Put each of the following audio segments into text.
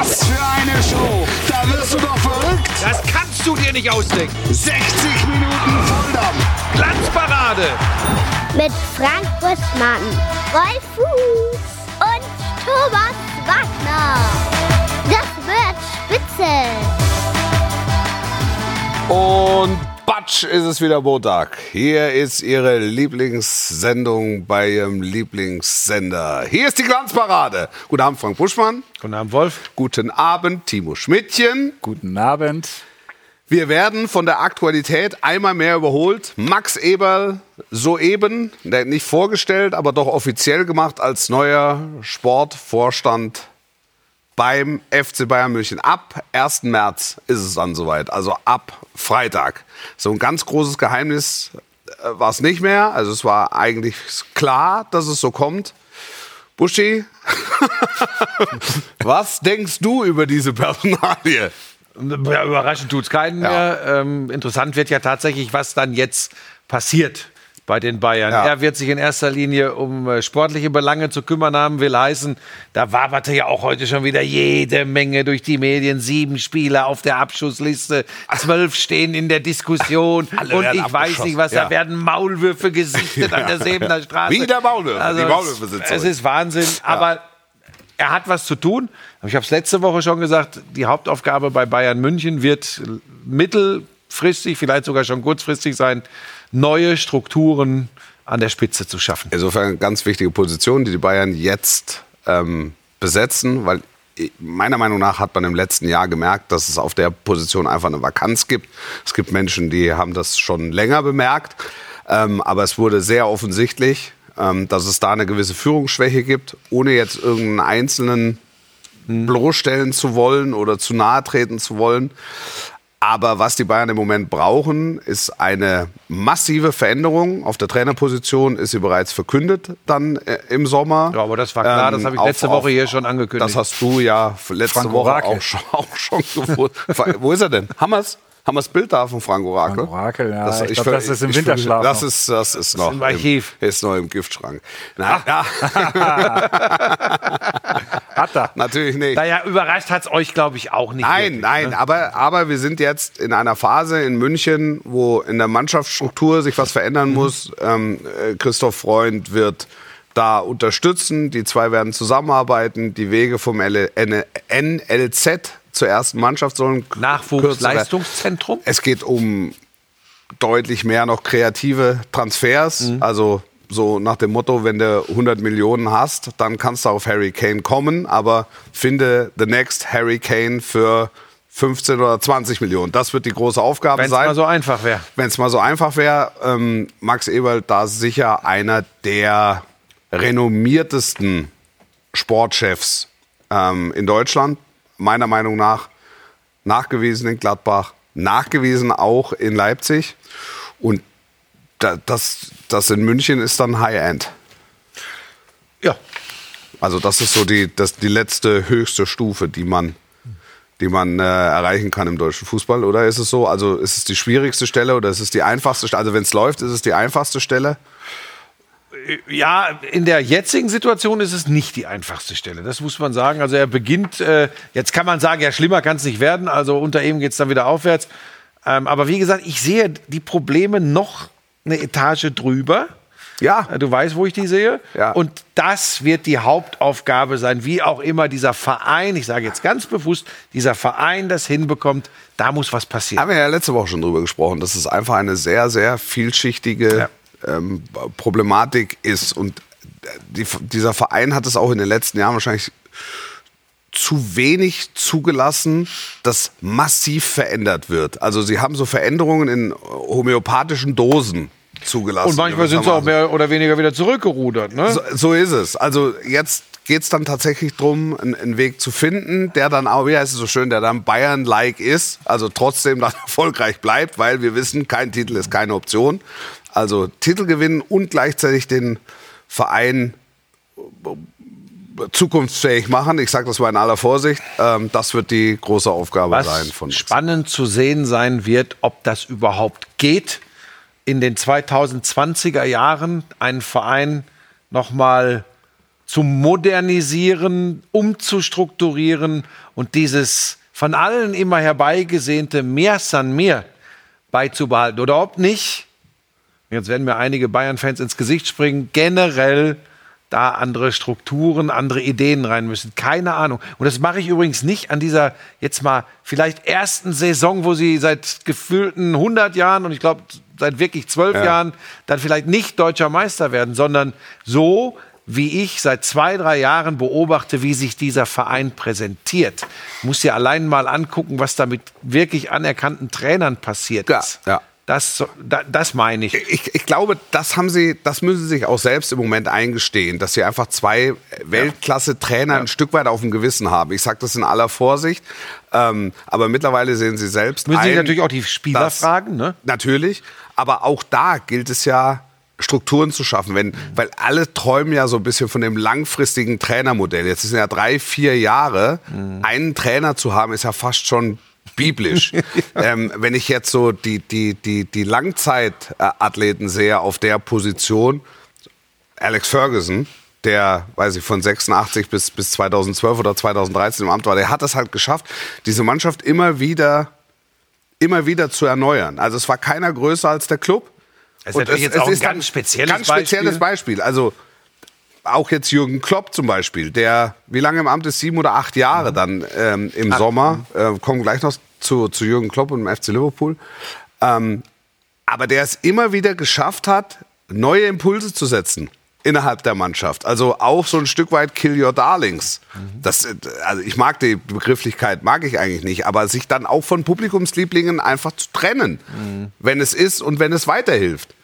Was für eine Show! Da wirst du doch verrückt! Das kannst du dir nicht ausdenken. 60 Minuten Volldampf! Glanzparade! Mit Frank Buschmann, Wolf Fuß und Thomas Wagner. Das wird spitze. Und Batsch ist es wieder Montag. Hier ist Ihre Lieblingssendung bei Ihrem Lieblingssender. Hier ist die Glanzparade. Guten Abend, Frank Buschmann. Guten Abend, Wolf. Guten Abend, Timo Schmidtchen. Guten Abend. Wir werden von der Aktualität einmal mehr überholt. Max Eberl soeben, nicht vorgestellt, aber doch offiziell gemacht als neuer Sportvorstand beim FC Bayern München. Ab 1. März ist es dann soweit, also ab Freitag. So ein ganz großes Geheimnis äh, war es nicht mehr. Also es war eigentlich klar, dass es so kommt. Buschi, was denkst du über diese Personalie? Ja, überraschend tut es keinen Ja. mehr. Ähm, interessant wird ja tatsächlich, was dann jetzt passiert bei den Bayern. Ja. Er wird sich in erster Linie um äh, sportliche Belange zu kümmern haben, will heißen, da waberte ja auch heute schon wieder jede Menge durch die Medien. Sieben Spieler auf der Abschussliste, zwölf stehen in der Diskussion und ich weiß nicht, was, Ja. da werden Maulwürfe gesichtet an der Sebener Straße. Wieder Maulwürfe, Also die es- Maulwürfe sind Es zurück. ist Wahnsinn, aber er hat was zu tun. Ich habe es letzte Woche schon gesagt, die Hauptaufgabe bei Bayern München wird mittelfristig, vielleicht sogar schon kurzfristig sein, neue Strukturen an der Spitze zu schaffen. Insofern eine ganz wichtige Position, die die Bayern jetzt ähm, besetzen, weil meiner Meinung nach hat man im letzten Jahr gemerkt, dass es auf der Position einfach eine Vakanz gibt. Es gibt Menschen, die haben das schon länger bemerkt, ähm, aber es wurde sehr offensichtlich, ähm, dass es da eine gewisse Führungsschwäche gibt, ohne jetzt irgendeinen einzelnen bloßstellen zu wollen oder zu nahe treten zu wollen. Aber was die Bayern im Moment brauchen, ist eine massive Veränderung. Auf der Trainerposition ist sie bereits verkündet dann äh, im Sommer. Ja, aber das war klar, das habe ich letzte auf- Woche hier schon angekündigt. Das hast du ja letzte Frank Woche auch schon, auch schon gewusst. Wo ist er denn? Wir's? Haben wir das Bild da von Frank Orakel? Frank Orakel, ja. Ich ver- glaub, das ist im ich- Winterschlaf Das ist, das ist noch im Archiv. ist noch im Giftschrank. Nein, ja, Hat er. natürlich nicht. Naja, überrascht hat es euch, glaube ich, auch nicht. Nein, wirklich, nein, ne? aber, aber wir sind jetzt in einer Phase in München, wo in der Mannschaftsstruktur sich was Mhm. verändern muss. Ähm, äh, Christoph Freund wird da unterstützen. Die zwei werden zusammenarbeiten. Die Wege vom L NLZ zur ersten Mannschaft sollen Nachwuchsleistungszentrum? Es geht um deutlich mehr noch kreative Transfers. Mhm. Also so nach dem Motto, wenn du 100 Millionen hast, dann kannst du auf Harry Kane kommen, aber finde the next Harry Kane für 15 oder 20 Millionen. Das wird die große Aufgabe Wenn es sein. mal so einfach wäre. Wenn es mal so einfach wäre, ähm, Max Eberl da sicher einer der renommiertesten Sportchefs ähm, in Deutschland. Meiner Meinung nach nachgewiesen in Gladbach, nachgewiesen auch in Leipzig. Und da, das, das in München ist dann High-End. Ja, Also das ist so die, das, die letzte höchste Stufe, die man, die man äh, erreichen kann im deutschen Fußball. Oder ist es so? Also ist es die schwierigste Stelle oder ist es die einfachste Stelle? Also wenn es läuft, ist es die einfachste Stelle? Ja, in der jetzigen Situation ist es nicht die einfachste Stelle. Das muss man sagen. Also er beginnt, äh, jetzt kann man sagen, ja, schlimmer kann es nicht werden. Also unter ihm geht es dann wieder aufwärts. Ähm, aber wie gesagt, ich sehe die Probleme noch eine Etage drüber. Ja. Äh, Du weißt, wo ich die sehe. Ja. Und das wird die Hauptaufgabe sein, wie auch immer dieser Verein, ich sage jetzt ganz bewusst, dieser Verein das hinbekommt, da muss was passieren. Haben wir ja letzte Woche schon drüber gesprochen, dass es einfach eine sehr, sehr vielschichtige ähm, Problematik ist. Und die, dieser Verein hat es auch in den letzten Jahren wahrscheinlich zu wenig zugelassen, dass massiv verändert wird. Also sie haben so Veränderungen in homöopathischen Dosen zugelassen. Und manchmal sind sie auch mehr oder weniger wieder zurückgerudert. Ne? So, so ist es. Also jetzt geht es dann tatsächlich darum, einen, einen Weg zu finden, der dann auch, wie heißt es so schön, der dann Bayern-like ist, also trotzdem dann erfolgreich bleibt, weil wir wissen, kein Titel ist keine Option. Also Titel gewinnen und gleichzeitig den Verein zukunftsfähig machen. Ich sage das mal in aller Vorsicht. Ähm, das wird die große Aufgabe sein Was von spannend zu sehen sein wird, ob das überhaupt geht, in den 2020er Jahren einen Verein nochmal zu modernisieren, umzustrukturieren und dieses von allen immer herbeigesehnte Mehr san mehr beizubehalten. Oder ob nicht, jetzt werden mir einige Bayern-Fans ins Gesicht springen, generell da andere Strukturen, andere Ideen rein müssen. Keine Ahnung. Und das mache ich übrigens nicht an dieser jetzt mal vielleicht ersten Saison, wo sie seit gefühlten 100 Jahren und ich glaube seit wirklich zwölf Ja. Jahren dann vielleicht nicht deutscher Meister werden, sondern so, wie ich seit zwei, drei Jahren beobachte, wie sich dieser Verein präsentiert. Muss ja allein mal angucken, was da mit wirklich anerkannten Trainern passiert Ja, ist. ja. Das, das meine ich. Ich, ich glaube, das haben sie, das müssen sie sich auch selbst im Moment eingestehen, dass sie einfach zwei Weltklasse-Trainer ein Stück weit auf dem Gewissen haben. Ich sage das in aller Vorsicht, ähm, aber mittlerweile sehen sie selbst Müssen ein, natürlich auch die Spieler dass- fragen, ne? Natürlich, aber auch da gilt es ja, Strukturen zu schaffen, wenn, weil alle träumen ja so ein bisschen von dem langfristigen Trainermodell. Jetzt sind ja drei, vier Jahre, einen Trainer zu haben, ist ja fast schon biblisch. ähm, wenn ich jetzt so die, die, die, die Langzeitathleten sehe auf der Position, Alex Ferguson, der, weiß ich, von 86 bis, bis 2012 oder 2013 im Amt war, der hat es halt geschafft, diese Mannschaft immer wieder, immer wieder zu erneuern. Also es war keiner größer als der Club. Das ist natürlich jetzt auch ein ganz spezielles ganz spezielles Beispiel. Also auch jetzt Jürgen Klopp zum Beispiel, der wie lange im Amt ist? Sieben oder acht Jahre dann ähm, im Sommer. Äh, kommen gleich noch zu, zu Jürgen Klopp und dem FC Liverpool. Ähm, aber der es immer wieder geschafft hat, neue Impulse zu setzen innerhalb der Mannschaft. Also auch so ein Stück weit Kill Your Darlings. Das, äh, also ich mag die Begrifflichkeit, mag ich eigentlich nicht, aber sich dann auch von Publikumslieblingen einfach zu trennen, wenn es ist und wenn es weiterhilft.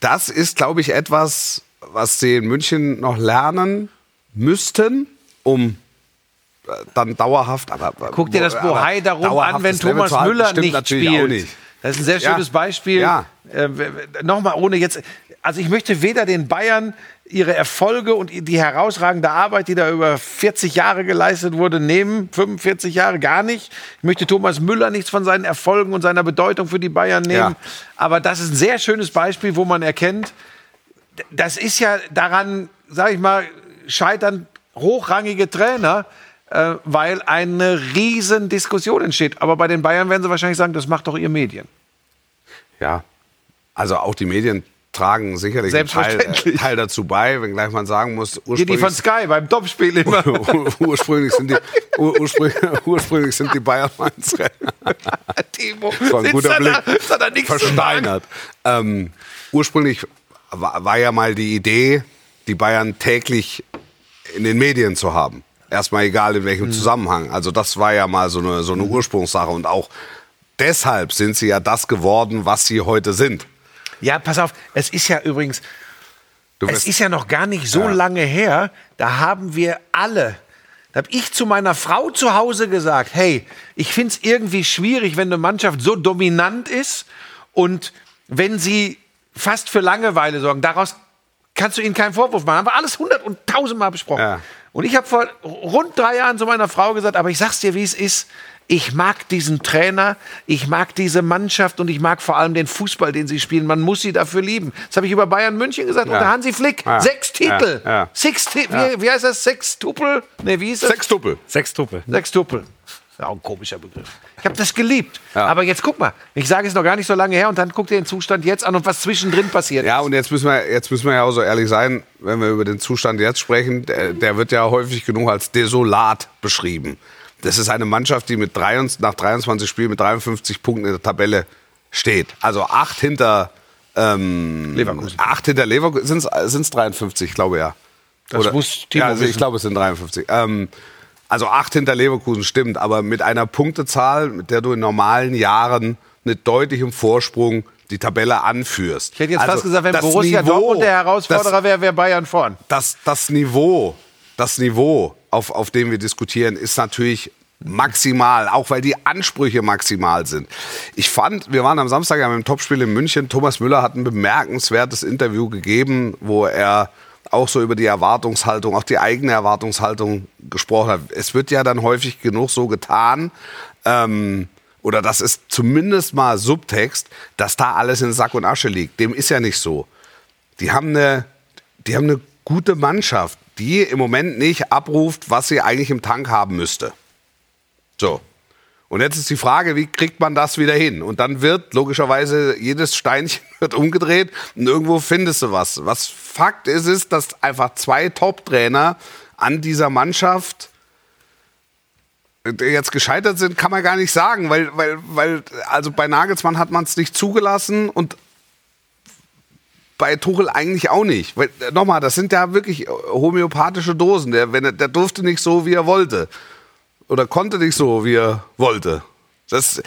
Das ist, glaube ich, etwas, was sie in München noch lernen müssten, um äh, dann dauerhaft. Aber, Guck dir das Bohai darum an, wenn Thomas Müller nicht spielt. Nicht. Das ist ein sehr Ja. schönes Beispiel. Ja. Äh, Nochmal ohne jetzt. Also ich möchte weder den Bayern ihre Erfolge und die herausragende Arbeit, die da über 40 Jahre geleistet wurde, nehmen. 45 Jahre gar nicht. Ich möchte Thomas Müller nichts von seinen Erfolgen und seiner Bedeutung für die Bayern nehmen. Ja. Aber das ist ein sehr schönes Beispiel, wo man erkennt, das ist ja daran, sag ich mal, scheitern hochrangige Trainer, äh, weil eine riesen Diskussion entsteht. Aber bei den Bayern werden sie wahrscheinlich sagen, das macht doch ihr Medien. Ja, also auch die Medien tragen sicherlich einen Teil, Selbstverständlich. äh, Teil dazu bei, wenngleich man sagen muss, Hier die von ursprünglich, Sky beim Topspiel immer. ursprünglich, sind die, ur, ursprünglich, ursprünglich sind die Bayern Mainz Timo, Das war ein guter Blick. Da, da, versteinert. Ähm, ursprünglich war, war ja mal die Idee, die Bayern täglich in den Medien zu haben. Erstmal egal in Mhm. welchem Zusammenhang. Also das war ja mal so eine, so eine Ursprungssache. Und auch deshalb sind sie ja das geworden, was sie heute sind. Ja, pass auf, es ist ja übrigens, es ist ja noch gar nicht so lange her, da haben wir alle, da habe ich zu meiner Frau zu Hause gesagt, hey, ich finde es irgendwie schwierig, wenn eine Mannschaft so dominant ist und wenn sie fast für Langeweile sorgen, daraus kannst du ihnen keinen Vorwurf machen. Haben wir alles hundert und tausendmal besprochen. Ja. Und ich habe vor rund drei Jahren zu meiner Frau gesagt, aber ich sag's dir, wie es ist. Ich mag diesen Trainer, ich mag diese Mannschaft und ich mag vor allem den Fußball, den sie spielen. Man muss sie dafür lieben. Das habe ich über Bayern München gesagt unter Hansi Flick. Ja. Sechs Titel. Ja, ja. Six Ti wie, wie heißt das? Sechs Tupel? Nee, wie hieß das? Sechstuppel. Sechstuppe. Sechs Tupel. Ja, auch ein komischer Begriff. Ich habe das geliebt. Ja. Aber jetzt guck mal, ich sage es noch gar nicht so lange her und dann guck dir den Zustand jetzt an und was zwischendrin passiert. Ja, und jetzt müssen, wir, jetzt müssen wir ja auch so ehrlich sein, wenn wir über den Zustand jetzt sprechen, der, der wird ja häufig genug als desolat beschrieben. Das ist eine Mannschaft, die mit 23, nach 23 Spielen mit 53 Punkten in der Tabelle steht. Also acht hinter ähm, Leverkusen. Acht hinter Leverkusen. Sind es 53, ich glaube ja. Das muss Timo ja, also ich glaube, es sind 53. Ähm, also acht hinter Leverkusen stimmt, aber mit einer Punktezahl, mit der du in normalen Jahren mit deutlichem Vorsprung die Tabelle anführst. Ich hätte jetzt Also fast gesagt, wenn Borussia Niveau, Dortmund der Herausforderer wäre, wäre Bayern vorn. das, das Niveau, das Niveau, auf, auf dem wir diskutieren, ist natürlich maximal, auch weil die Ansprüche maximal sind. Ich fand, wir waren am Samstag ja beim Topspiel in München. Thomas Müller hat ein bemerkenswertes Interview gegeben, wo er auch so über die Erwartungshaltung, auch die eigene Erwartungshaltung gesprochen hat. Es wird ja dann häufig genug so getan, ähm, oder das ist zumindest mal Subtext, dass da alles in Sack und Asche liegt. Dem ist ja nicht so. Die haben eine, die haben eine gute Mannschaft. Die im Moment nicht abruft, was sie eigentlich im Tank haben müsste. So. Und jetzt ist die Frage, wie kriegt man das wieder hin? Und dann wird logischerweise jedes Steinchen wird umgedreht und irgendwo findest du was. Was Fakt ist, ist, dass einfach zwei Top-Trainer an dieser Mannschaft jetzt gescheitert sind, kann man gar nicht sagen, weil, weil, weil also bei Nagelsmann hat man es nicht zugelassen und bei Tuchel eigentlich auch nicht. Weil, äh, nochmal, das sind ja wirklich homöopathische Dosen. Der, wenn er, der durfte nicht so, wie er wollte. Oder konnte nicht so, wie er wollte. Das,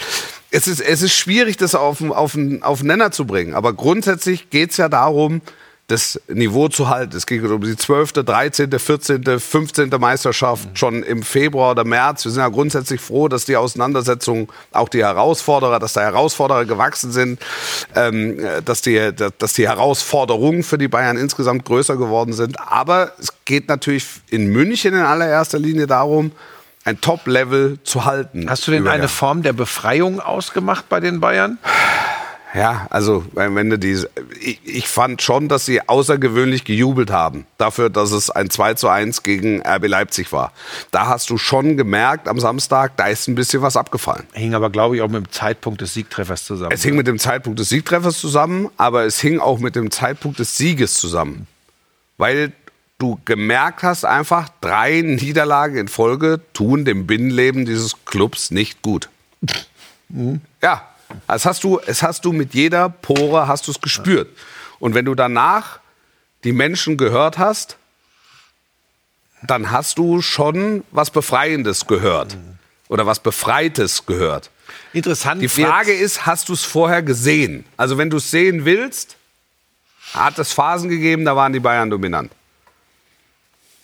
es, ist, es ist schwierig, das auf, auf, auf Nenner zu bringen. Aber grundsätzlich geht es ja darum, das Niveau zu halten. Es geht um die 12., 13., 14., 15. Meisterschaft schon im Februar oder März. Wir sind ja grundsätzlich froh, dass die Auseinandersetzung, auch die Herausforderer, dass da Herausforderer gewachsen sind, ähm, dass, die, dass die Herausforderungen für die Bayern insgesamt größer geworden sind. Aber es geht natürlich in München in allererster Linie darum, ein Top-Level zu halten. Hast du denn eine Form der Befreiung ausgemacht bei den Bayern? Ja, also wenn du die, ich, ich fand schon, dass sie außergewöhnlich gejubelt haben dafür, dass es ein 2 zu 1 gegen RB Leipzig war. Da hast du schon gemerkt am Samstag, da ist ein bisschen was abgefallen. Hing aber, glaube ich, auch mit dem Zeitpunkt des Siegtreffers zusammen. Es hing mit dem Zeitpunkt des Siegtreffers zusammen, aber es hing auch mit dem Zeitpunkt des Sieges zusammen. Weil du gemerkt hast einfach, drei Niederlagen in Folge tun dem Binnenleben dieses Clubs nicht gut. Ja, das hast du, es hast du mit jeder Pore hast du es gespürt. Und wenn du danach die Menschen gehört hast, dann hast du schon was Befreiendes gehört oder was Befreites gehört. Interessant. Die Frage ist, hast du es vorher gesehen? Also wenn du es sehen willst, hat es Phasen gegeben, da waren die Bayern dominant.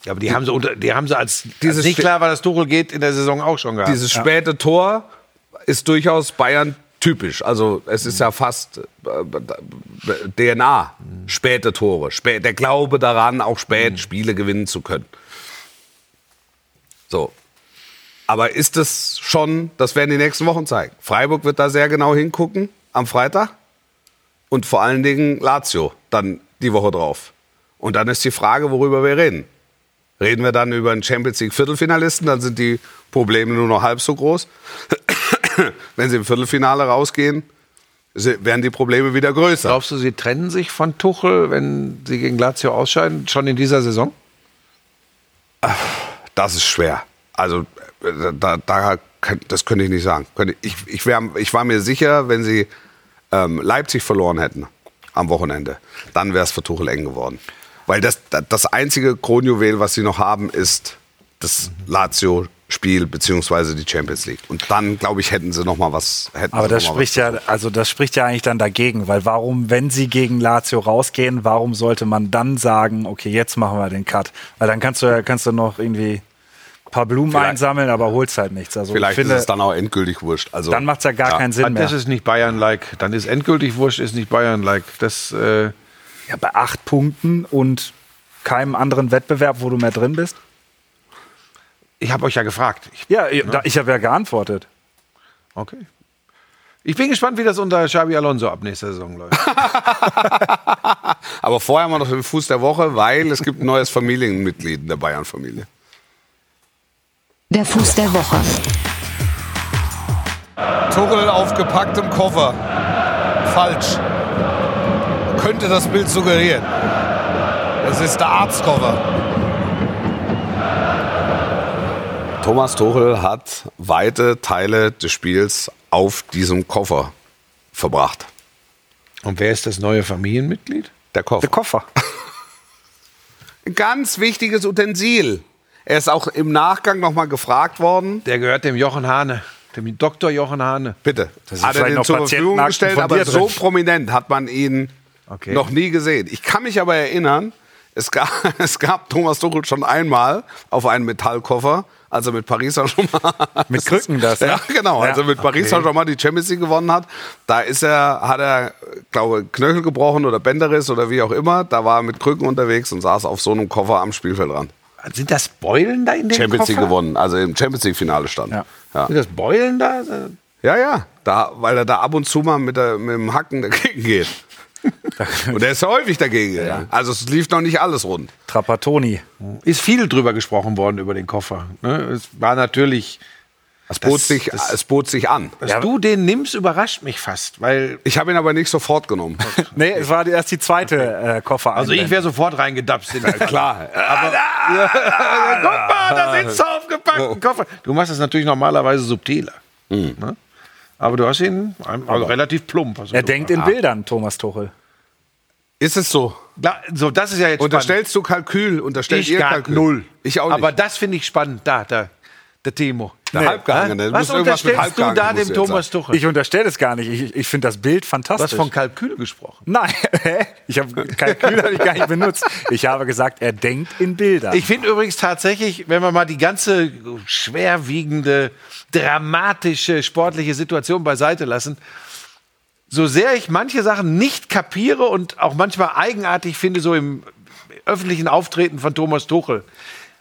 Ja, aber die haben sie, unter, die haben sie als, Dieses als nicht klar war, dass Tuchel geht, in der Saison auch schon gehabt. Dieses späte Tor ist durchaus Bayern typisch. Also es ist ja fast äh, DNA. Späte Tore. Spä der Glaube daran, auch spät Spiele gewinnen zu können. So. Aber ist es schon, das werden die nächsten Wochen zeigen. Freiburg wird da sehr genau hingucken am Freitag. Und vor allen Dingen Lazio dann die Woche drauf. Und dann ist die Frage, worüber wir reden. Reden wir dann über einen Champions League Viertelfinalisten, dann sind die Probleme nur noch halb so groß. Wenn sie im Viertelfinale rausgehen, werden die Probleme wieder größer. Glaubst du, sie trennen sich von Tuchel, wenn sie gegen Lazio ausscheiden, schon in dieser Saison? Das ist schwer. Also äh, da, da, das könnte ich nicht sagen. Ich, ich, wär, ich war mir sicher, wenn sie ähm, Leipzig verloren hätten am Wochenende, dann wäre es für Tuchel eng geworden. Weil das, das einzige Kronjuwel, was sie noch haben, ist das Lazio-Spiel beziehungsweise die Champions League. Und dann, glaube ich, hätten sie noch mal was. Hätten Aber das spricht ja, also das spricht ja eigentlich dann dagegen, weil warum, wenn sie gegen Lazio rausgehen, warum sollte man dann sagen, okay, jetzt machen wir den Cut? Weil dann kannst du ja, kannst du noch irgendwie ein paar Blumen Vielleicht- einsammeln, aber holst halt nichts. Also Vielleicht ich finde, ist es dann auch endgültig wurscht. Also, dann macht es ja gar Ja. keinen Sinn mehr. Das ist nicht Bayern-like. Dann ist endgültig wurscht, ist nicht Bayern-like. Das, äh, ja, bei acht Punkten und keinem anderen Wettbewerb, wo du mehr drin bist. Ich habe euch ja gefragt. Ich, Ja, da, ich habe ja geantwortet. okay. Ich bin gespannt, wie das unter Xabi Alonso ab nächster Saison läuft. Aber vorher haben wir noch den Fuß der Woche, weil es gibt ein neues Familienmitglied in der Bayern-Familie. Der Fuß der Woche. Tuchel auf gepacktem Koffer. Falsch. Könnte das Bild suggerieren. Es ist der Arztkoffer. Thomas Tuchel hat weite Teile des Spiels auf diesem Koffer verbracht. Und wer ist das neue Familienmitglied? Der Koffer. Der Koffer. Ein ganz wichtiges Utensil. Er ist auch im Nachgang nochmal gefragt worden. Der gehört dem Jochen Hane, dem Dr. Jochen Hane. Bitte. Da sind Hat er den noch zur Verfügung gestellt, aber dir so drin. prominent hat man ihn Okay. noch nie gesehen. Ich kann mich aber erinnern, es gab, es gab Thomas Tuchel schon einmal auf einen Metallkoffer, als er mit Paris Saint-Germain Mit Krücken das, ne? Ja, genau. Als er Ja. mit Paris Saint-Germain die Champions League gewonnen hat, da ist er, hat er, glaube Knöchel gebrochen oder Bänderriss oder wie auch immer. Da war er mit Krücken unterwegs und saß auf so einem Koffer am Spielfeldrand. Sind das Beulen da in dem Champions League Koffer? gewonnen, also im Champions League Finale stand. Ja. Ja. Sind das Beulen da? Ja, ja, da, weil er da ab und zu mal mit, der, mit dem Hacken dagegen geht. Und er ist ja häufig dagegen. gegangen. Also es lief noch nicht alles rund. Trapattoni. Ist viel drüber gesprochen worden über den Koffer. Ne? Es war natürlich, Es bot, Das- sich, das- es bot sich an. dass du den nimmst, überrascht mich fast, weil Ich habe ihn aber nicht sofort genommen. Nee, es war erst die zweite äh, Koffer. also ich wäre sofort reingedapst. In Klar. Guck mal, da sind so aufgepackten Koffer. Du machst das natürlich normalerweise subtiler. Ne? Aber du hast ihn also relativ plump. Also er du- denkt in Bildern, Thomas Tuchel. Ist es so? Klar, so, das ist ja jetzt Unterstellst du Kalkül? Unterstellt spannend. ihr Ich gar Kalkül? null. Ich auch nicht. Aber das finde ich spannend. Da, da, der Timo. der Halbgehangene. Was unterstellst du da dem Thomas Tuchel? Ich unterstelle es gar nicht. Ich, ich finde das Bild Du fantastisch. hast von Kalkül gesprochen. Nein, ich habe Kalkül habe ich gar nicht benutzt. Ich habe gesagt, er denkt in Bildern. Ich finde übrigens tatsächlich, wenn wir mal die ganze schwerwiegende, dramatische sportliche Situation beiseite lassen, so sehr ich manche Sachen nicht kapiere und auch manchmal eigenartig finde, so im öffentlichen Auftreten von Thomas Tuchel,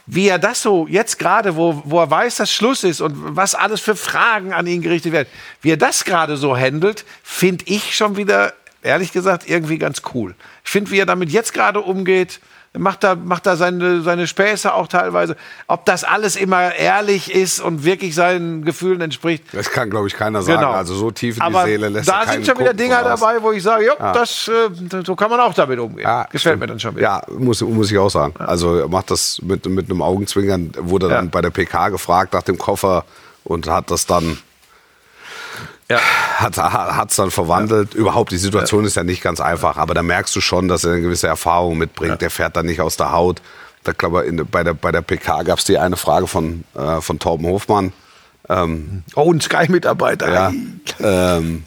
wie er das so jetzt gerade, wo, wo er weiß, dass Schluss ist und was alles für Fragen an ihn gerichtet werden, wie er das gerade so handelt, finde ich schon wieder, ehrlich gesagt, irgendwie ganz cool. Ich finde, wie er damit jetzt gerade umgeht, macht da, macht da seine, seine Späße auch teilweise. Ob das alles immer ehrlich ist und wirklich seinen Gefühlen entspricht, Das kann, glaube ich, keiner sagen. Genau. Also so tief in die aber Seele lässt da sind schon wieder Dinger dabei, wo ich sage, ja, das, äh, so kann man auch damit umgehen. Ja, Gefällt stimmt. mir dann schon wieder. Ja, muss, muss ich auch sagen. Also er macht das mit, mit einem Augenzwinkern, wurde dann bei der PK gefragt nach dem Koffer und hat das dann Ja. hat es dann verwandelt. Überhaupt, die Situation ist ja nicht ganz einfach, aber da merkst du schon, dass er eine gewisse Erfahrung mitbringt. Der fährt dann nicht aus der Haut. Da glaube ich, bei, der, bei der PK gab es die eine Frage von, äh, von Torben Hofmann. Oh, ein Sky-Mitarbeiter. Ja, ähm,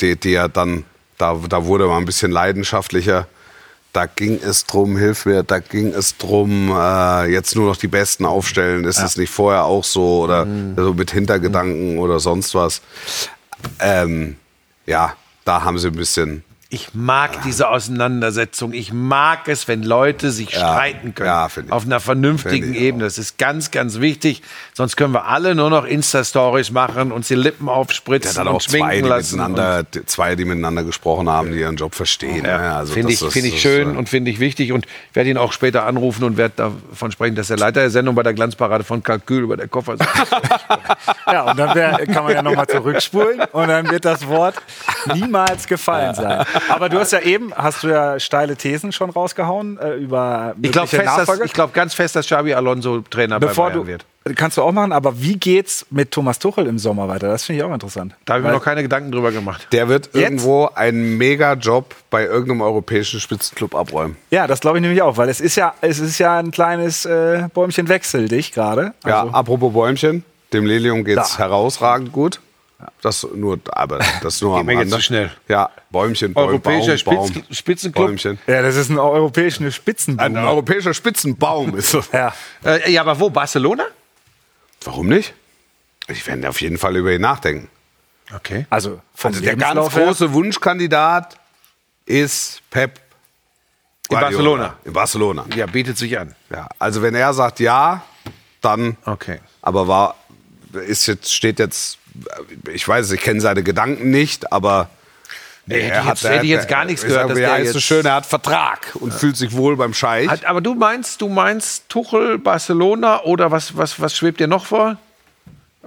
die, die ja dann, da, da wurde man ein bisschen leidenschaftlicher. Da ging es drum, hilf mir, da ging es drum, äh, jetzt nur noch die Besten aufstellen. Ist es nicht vorher auch so oder so mit Hintergedanken oder sonst was? Ähm, ja, da haben sie ein bisschen. Ich mag diese Auseinandersetzung. Ich mag es, wenn Leute sich Ja. streiten können. Ja, finde ich. auf einer vernünftigen ich Ebene. Das ist ganz, ganz wichtig. Sonst können wir alle nur noch Insta-Stories machen, uns die Lippen aufspritzen hat dann auch und zwei, schminken die lassen. miteinander, zwei, die miteinander gesprochen haben, die ihren Job verstehen. Ja, ne? Also finde das ich, ist- finde ich das, schön äh, und finde ich wichtig und werde ihn auch später anrufen und werde davon sprechen, dass der Leiter der Sendung bei der Glanzparade von Kalkül über der Koffer sitzt. Ja, und dann wär, kann man ja nochmal zurückspulen und dann wird das Wort niemals gefallen sein. Aber du hast ja eben, hast du ja steile Thesen schon rausgehauen äh, über Ich glaube glaub ganz fest, dass Xabi Alonso Trainer Bevor bei Bayern du, wird. kannst du auch machen, aber wie geht's mit Thomas Tuchel im Sommer weiter? Das finde ich auch interessant. Da habe ich mir noch keine Gedanken drüber gemacht. Der wird irgendwo einen Mega-Job bei irgendeinem europäischen Spitzenclub abräumen. Ja, das glaube ich nämlich auch, weil es ist ja, es ist ja ein kleines äh, Bäumchen wechsel dich gerade. Ja, Also, apropos Bäumchen, dem Lilium geht's Da. herausragend gut. Das nur, aber das nur am Rande. zu schnell. Ja, Bäumchen, Baum, Europäischer Baum, Spitz- Baum. Spitzenclub. Bäumchen. ja, das ist ein europäischer Spitzenboom. Ein europäischer Spitzenbaum ist das. ja. Äh, ja, aber wo? Barcelona? Warum nicht? Ich werde auf jeden Fall über ihn nachdenken. Okay. Also, vom Also der ganz Lebenslauf große Wunschkandidat ist Pep. In. Barcelona. In Barcelona. Ja, bietet sich an. Ja, also wenn er sagt ja, dann. Okay. Aber war ist jetzt steht jetzt. Ich weiß, ich kenne seine Gedanken nicht, aber Nee, hätte ich jetzt- hätte ich jetzt gar nichts ich gehört, Sag, dass der heißt so schön, er hat Vertrag und fühlt sich wohl beim Scheich. Hat, aber du meinst, du meinst Tuchel, Barcelona oder was, was, was schwebt dir noch vor?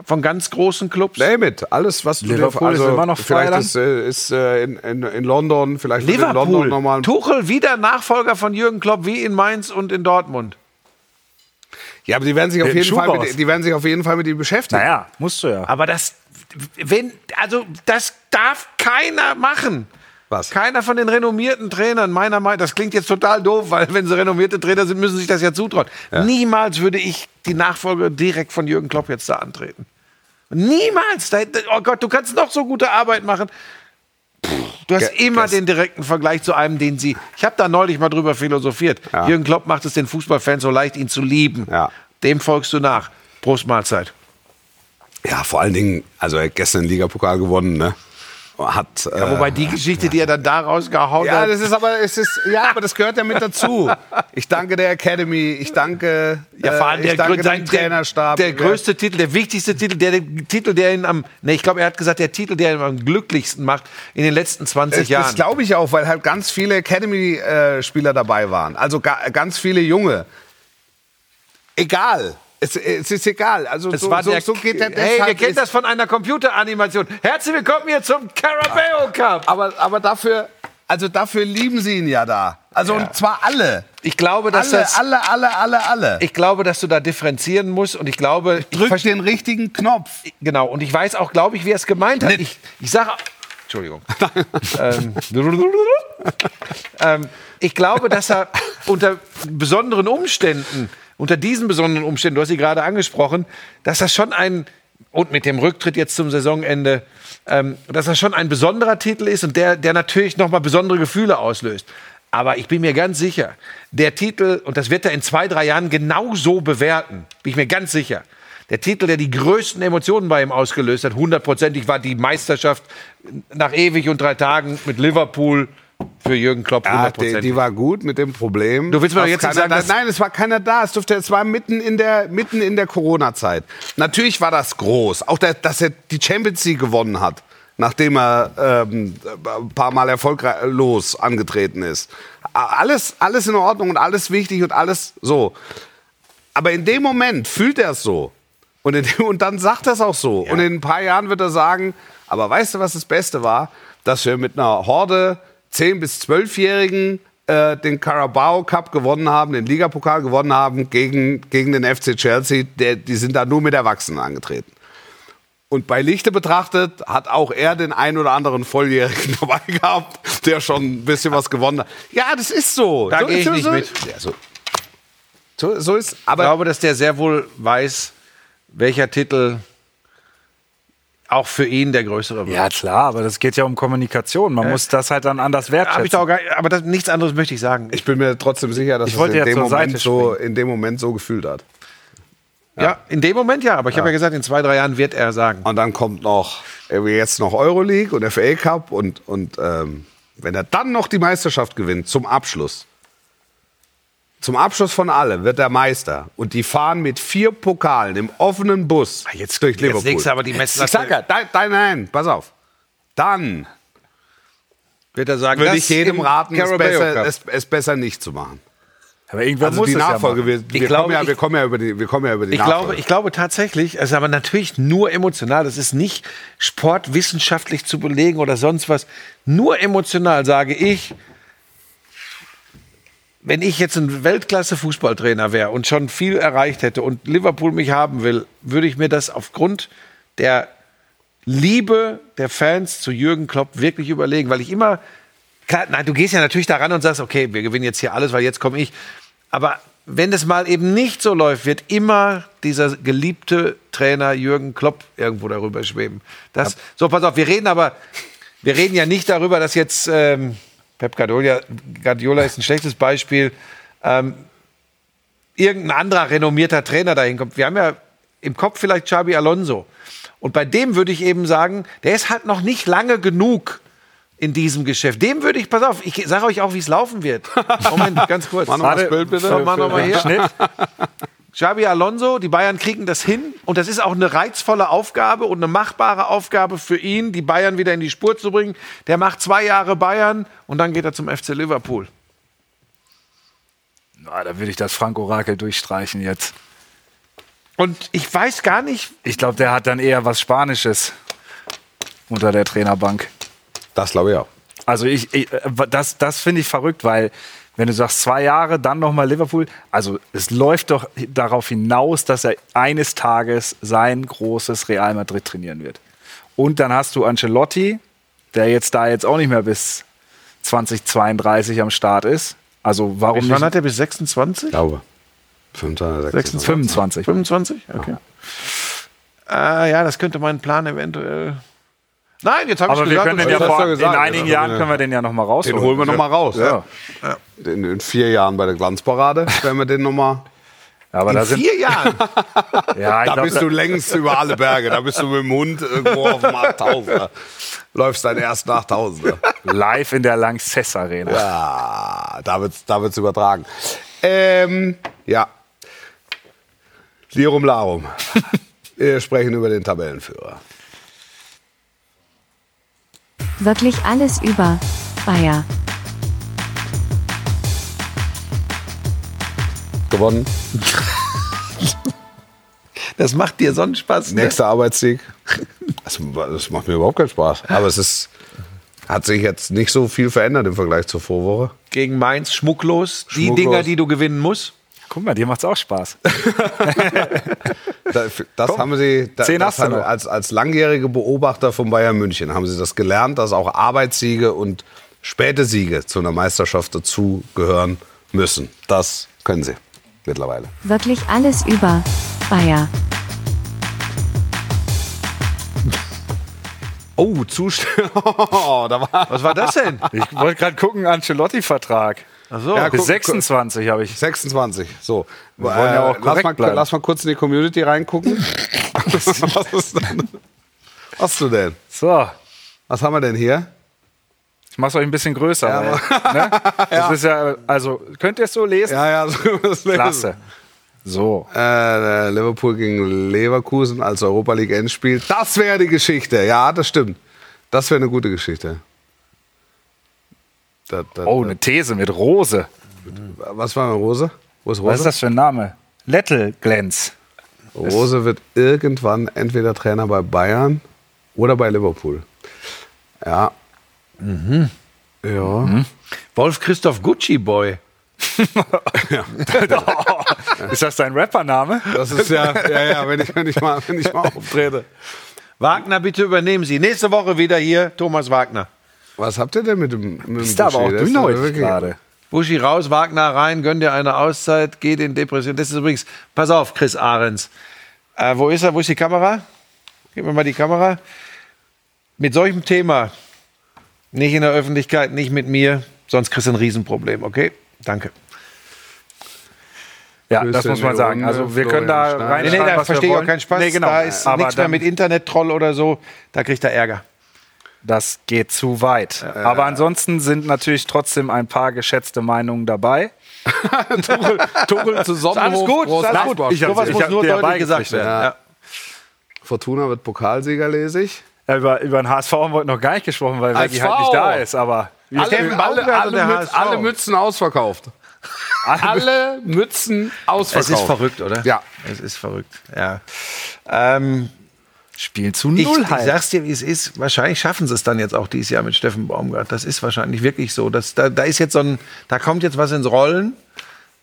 Von ganz großen Clubs? Name it. Alles, was du Liverpool dir, ist immer noch frei vielleicht ist, äh, ist äh, in, in, in London, vielleicht wird in London Liverpool. nochmal Tuchel wieder Nachfolger von Jürgen Klopp wie in Mainz und in Dortmund. Ja, aber die werden sich auf jeden Fall mit, die werden sich auf jeden Fall mit ihm beschäftigen. Naja, musst du ja. Aber das, wenn, also das darf keiner machen. Was? Keiner von den renommierten Trainern, meiner Meinung das klingt jetzt total doof, weil wenn sie renommierte Trainer sind, müssen sie sich das ja zutrauen. Niemals würde ich die Nachfolge direkt von Jürgen Klopp jetzt da antreten. Niemals. Oh Gott, du kannst noch so gute Arbeit machen. Du hast Ge- immer den direkten Vergleich zu einem, den sie. Ich habe da neulich mal drüber philosophiert. Ja. Jürgen Klopp macht es den Fußballfans so leicht, ihn zu lieben. Ja. Dem folgst du nach. Prost Mahlzeit. Ja, vor allen Dingen, also er hat gestern den Ligapokal gewonnen, ne? Hat. Äh, Wobei die Geschichte, die er dann da rausgehauen ja, hat. das ist aber, es ist, ja, aber das gehört ja mit dazu. Ich danke der Academy, ich danke, Ja, vor allem äh, der, ich danke grö- dem Trainerstab. Der, der größte Titel, der wichtigste Titel, der, der Titel, der ihn am, ne, ich glaube, er hat gesagt, der Titel, der ihn am glücklichsten macht in den letzten 20 Das, Jahren. das glaube ich auch, weil halt ganz viele Academy-Spieler dabei waren. Also ga, ganz viele Junge. Egal. Es, es ist egal. Also Es so, war so, der, so geht der hey, wir kennen das von einer Computeranimation. Herzlich willkommen hier zum Carabao Cup. Aber, aber dafür, also dafür lieben sie ihn ja da. Also und zwar alle. Ich glaube, dass Alle, das, alle, alle, alle, alle. ich glaube, dass du da differenzieren musst und ich glaube, ich Drück den richtigen Knopf. Genau, und ich weiß auch, glaube ich, wie er es gemeint hat. Ich, ich sage. Entschuldigung. ähm, ähm, ich glaube, dass er unter besonderen Umständen, unter diesen besonderen Umständen, du hast sie gerade angesprochen, dass das schon ein, und mit dem Rücktritt jetzt zum Saisonende, ähm, dass das schon ein besonderer Titel ist und der, der natürlich nochmal besondere Gefühle auslöst. Aber ich bin mir ganz sicher, der Titel, und das wird er in zwei, drei Jahren genauso bewerten, bin ich mir ganz sicher. Der Titel, der die größten Emotionen bei ihm ausgelöst hat, hundertprozentig war die Meisterschaft nach ewig und drei Tagen mit Liverpool für Jürgen Klopp. Ja, die, hundertprozentig. die war gut mit dem Problem. Du willst mir jetzt sagen, da, Nein, es war keiner da. Es, durfte, es war mitten in der, mitten in der Corona-Zeit. Natürlich war das groß. Auch, der, dass er die Champions League gewonnen hat, nachdem er ähm, ein paar Mal erfolglos angetreten ist. Alles, alles in Ordnung und alles wichtig und alles so. Aber in dem Moment fühlt er es so. Und, dem, und dann sagt er es auch so. Und in ein paar Jahren wird er sagen, aber weißt du, was das Beste war? Dass wir mit einer Horde 10- bis 12-Jährigen äh, den Carabao Cup gewonnen haben, den Ligapokal gewonnen haben gegen, gegen den FC Chelsea. Der, die sind da nur mit Erwachsenen angetreten. Und bei Lichte betrachtet hat auch er den ein oder anderen Volljährigen dabei gehabt, der schon ein bisschen was gewonnen hat. Ja, das ist so. Da so, gehe ich so, nicht so, mit. Ja, so. So, so ist. Ich Aber glaube, dass der sehr wohl weiß, welcher Titel auch für ihn der größere wird. Ja, klar, aber das geht ja um Kommunikation. Man muss das halt dann anders wertschätzen. doch gar, aber das, nichts anderes möchte ich sagen. Ich bin mir trotzdem sicher, dass Ich es in ja dem, Moment so, in dem Moment so gefühlt hat. ja. in dem Moment ja, aber ich habe ja gesagt, in zwei, drei Jahren wird er sagen. Und dann kommt noch jetzt noch Euroleague und FA Cup und, und ähm, wenn er dann noch die Meisterschaft gewinnt zum Abschluss, zum Abschluss von allem wird er Meister und die fahren mit vier Pokalen im offenen Bus jetzt- durch jetzt Liverpool. legst du aber die Messlatte- Ich sag ja, nein, nein, nein, pass auf. Dann Wird er sagen, würde ich jedem raten, es besser, es, es besser nicht zu machen. aber irgendwer Also muss die es Nachfolge, ja wir, machen. wir, Ich glaube, kommen ja, ich- wir kommen ja über die, wir kommen ja über die Ich Nachfolge. glaube, ich glaube tatsächlich, es ist aber natürlich nur emotional, das ist nicht sportwissenschaftlich zu belegen oder sonst was. Nur emotional sage ich, wenn ich jetzt ein Weltklasse-Fußballtrainer wäre und schon viel erreicht hätte und Liverpool mich haben will, würde ich mir das aufgrund der Liebe der Fans zu Jürgen Klopp wirklich überlegen, weil ich immer, klar, nein, du gehst ja natürlich daran und sagst, okay, wir gewinnen jetzt hier alles, weil jetzt komme ich. Aber wenn es mal eben nicht so läuft, wird immer dieser geliebte Trainer Jürgen Klopp irgendwo darüber schweben. Das, so, pass auf, wir reden aber, wir reden ja nicht darüber, dass jetzt ähm, Pep Guardiola, Guardiola ist ein schlechtes Beispiel, ähm, irgendein anderer renommierter Trainer dahin kommt. Wir haben ja im Kopf vielleicht Xabi Alonso. Und bei dem würde ich eben sagen, der ist halt noch nicht lange genug in diesem Geschäft. Dem würde ich, pass auf, ich sage euch auch, wie es laufen wird. Moment, ganz kurz. Mach noch mal das Bild bitte. Mach noch mal hier. Schnitt. Xabi Alonso, die Bayern kriegen das hin und das ist auch eine reizvolle Aufgabe und eine machbare Aufgabe für ihn, die Bayern wieder in die Spur zu bringen. Der macht zwei Jahre Bayern und dann geht er zum FC Liverpool. Na, da würde ich das Frank-Orakel durchstreichen jetzt. Und ich weiß gar nicht, Ich glaube, der hat dann eher was Spanisches unter der Trainerbank. das glaube ich auch. Also ich, ich äh, das, das finde ich verrückt, weil wenn du sagst zwei Jahre, dann nochmal Liverpool, also es läuft doch darauf hinaus, dass er eines Tages sein großes Real Madrid trainieren wird. Und dann hast du Ancelotti, der jetzt da jetzt auch nicht mehr bis 2032 am Start ist. Also warum bis wann hat er bis 26? Ich glaube. 25, 26. 25? 25? Okay. Äh, ja, das könnte mein Plan eventuell. Nein, jetzt habe ich Aber wir gesagt, können den ja vor, du in gesagt, einigen ja. Jahren können wir den ja noch mal rausholen. Den holen wir noch mal raus. Ja. In, in vier Jahren bei der Glanzparade werden wir den noch mal Aber In da sind, vier Jahren. ja, ich Da glaub, bist du längst über alle Berge. Da bist du mit dem Hund irgendwo auf dem 8000er. Läufst deinen ersten 8000er. live in der Lanxess Arena. Ja, da wird's, da wird's übertragen. Ähm, ja. Lirum Larum. Wir sprechen über den Tabellenführer. Wirklich alles über Bayer. Gewonnen. Das macht dir so einen Spaß. Ne? Nächster Arbeitssieg. Das, das macht mir überhaupt keinen Spaß. Aber es ist, hat sich jetzt nicht so viel verändert im Vergleich zur Vorwoche. Gegen Mainz schmucklos. Die Schmucklos. Dinger, die du gewinnen musst. Guck mal, dir macht's auch Spaß. Da- Das haben Sie das du haben, als, als langjährige Beobachter von Bayern München haben Sie das gelernt, dass auch Arbeitssiege und späte Siege zu einer Meisterschaft dazugehören müssen. Das können Sie mittlerweile. Wirklich alles über Bayer. Oh, Zustand. Oh, da war Was war das denn? Ich wollte gerade gucken, Ancelotti-Vertrag. So. Ja, Bis guck- 26 habe ich. 26. So. Wir wollen ja auch lass, korrekt mal, bleiben. lass mal kurz in die Community reingucken. Was ist denn? Was hast du denn? So, Was haben wir denn hier? ich mache es euch ein bisschen größer. Ja, weil, ne? Das ist ja, also, könnt ihr es so lesen? Ja, ja, so das lesen. Klasse. So. Äh, Liverpool gegen Leverkusen als Europa League Endspiel. Das wäre die Geschichte. Ja, das stimmt. Das wäre eine gute Geschichte. Da, da, Oh, eine These mit Rose. Was war mit Rose? Wo ist Rose? Was ist das für ein Name? Lettel Glänz. Rose wird irgendwann entweder Trainer bei Bayern oder bei Liverpool. Ja. Mhm. Ja. Wolf Christoph Gucci Boy. Ist das dein Rappername? Das ist ja, ja, ja, wenn ich, wenn ich, mal, wenn ich mal auftrete. Wagner, bitte übernehmen Sie. Nächste Woche wieder hier Thomas Wagner. Was habt ihr denn mit dem, mit dem Ist da aber auch Buschi? Das dünn heute gerade. Buschi raus, Wagner rein, gönn dir eine Auszeit, geht in Depression. Das ist übrigens, pass auf, Chris Ahrens. Äh, wo ist er? Wo ist die Kamera? Gib mir mal die Kamera. Mit solchem Thema, nicht in der Öffentlichkeit, nicht mit mir, sonst kriegst du ein Riesenproblem, okay? Danke. Ja, Grüße das muss man sagen. Also wir können da rein. Nee, nee, da verstehe ich auch keinen Spaß. Nee, genau. Da ist Aber nichts mehr mit Internet-Troll oder so. Da kriegt er Ärger. Das geht zu weit. Aber ansonsten sind natürlich trotzdem ein paar geschätzte Meinungen dabei. Tuchel zu Sonnenhof. Alles gut, alles gut. Ich hab- Sowas ich muss hab nur dir deutlich gesagt werden. Ja. Ja. Fortuna wird Pokalsieger, lese ich. Ja, über, über den HSV haben wir heute noch gar nicht gesprochen, weil Veggie halt nicht da ist. Aber Alle- Alle, alle, Mütz, alle Mützen ausverkauft. Alle Mützen ausverkauft. Es ist verrückt, oder? Ja. Es ist verrückt, ja. Ähm, Spiel zu ich, null ich halt. sag's dir, wie es ist. Wahrscheinlich schaffen sie es dann jetzt auch dieses Jahr mit Steffen Baumgart. Das ist wahrscheinlich wirklich so. Das, da, da ist jetzt so ein, da kommt jetzt was ins Rollen.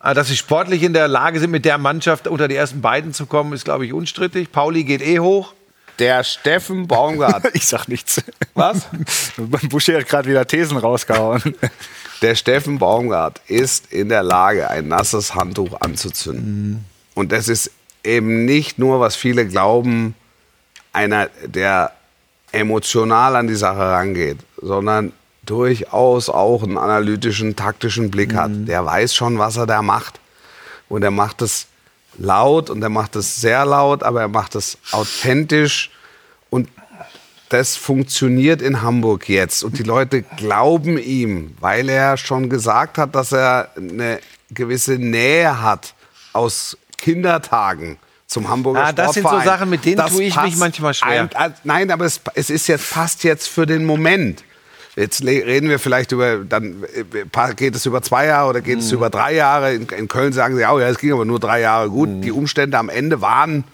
Ah, Dass sie sportlich in der Lage sind, mit der Mannschaft unter die ersten beiden zu kommen, ist, glaube ich, unstrittig. Pauli geht eh hoch. Der Steffen Baumgart. Ich sag nichts. Was? Buschi hat gerade wieder Thesen rausgehauen. Der Steffen Baumgart ist in der Lage, ein nasses Handtuch anzuzünden. Und das ist eben nicht nur, was viele glauben, einer, der emotional an die Sache rangeht, sondern durchaus auch einen analytischen, taktischen Blick hat. Der weiß schon, was er da macht. Und er macht es laut und er macht es sehr laut, aber er macht es authentisch und das funktioniert in Hamburg jetzt und die Leute glauben ihm, weil er schon gesagt hat, dass er eine gewisse Nähe hat aus Kindertagen zum Hamburger Ah, das sind so. Sachen, mit denen tue ich mich manchmal schwer. Ein, ein, nein, aber es, es ist jetzt passt jetzt für den Moment. Jetzt reden wir vielleicht über, dann äh, geht es über zwei Jahre oder geht es über drei Jahre. In, in Köln sagen sie, oh ja, es ging aber nur drei Jahre gut. Die Umstände am Ende waren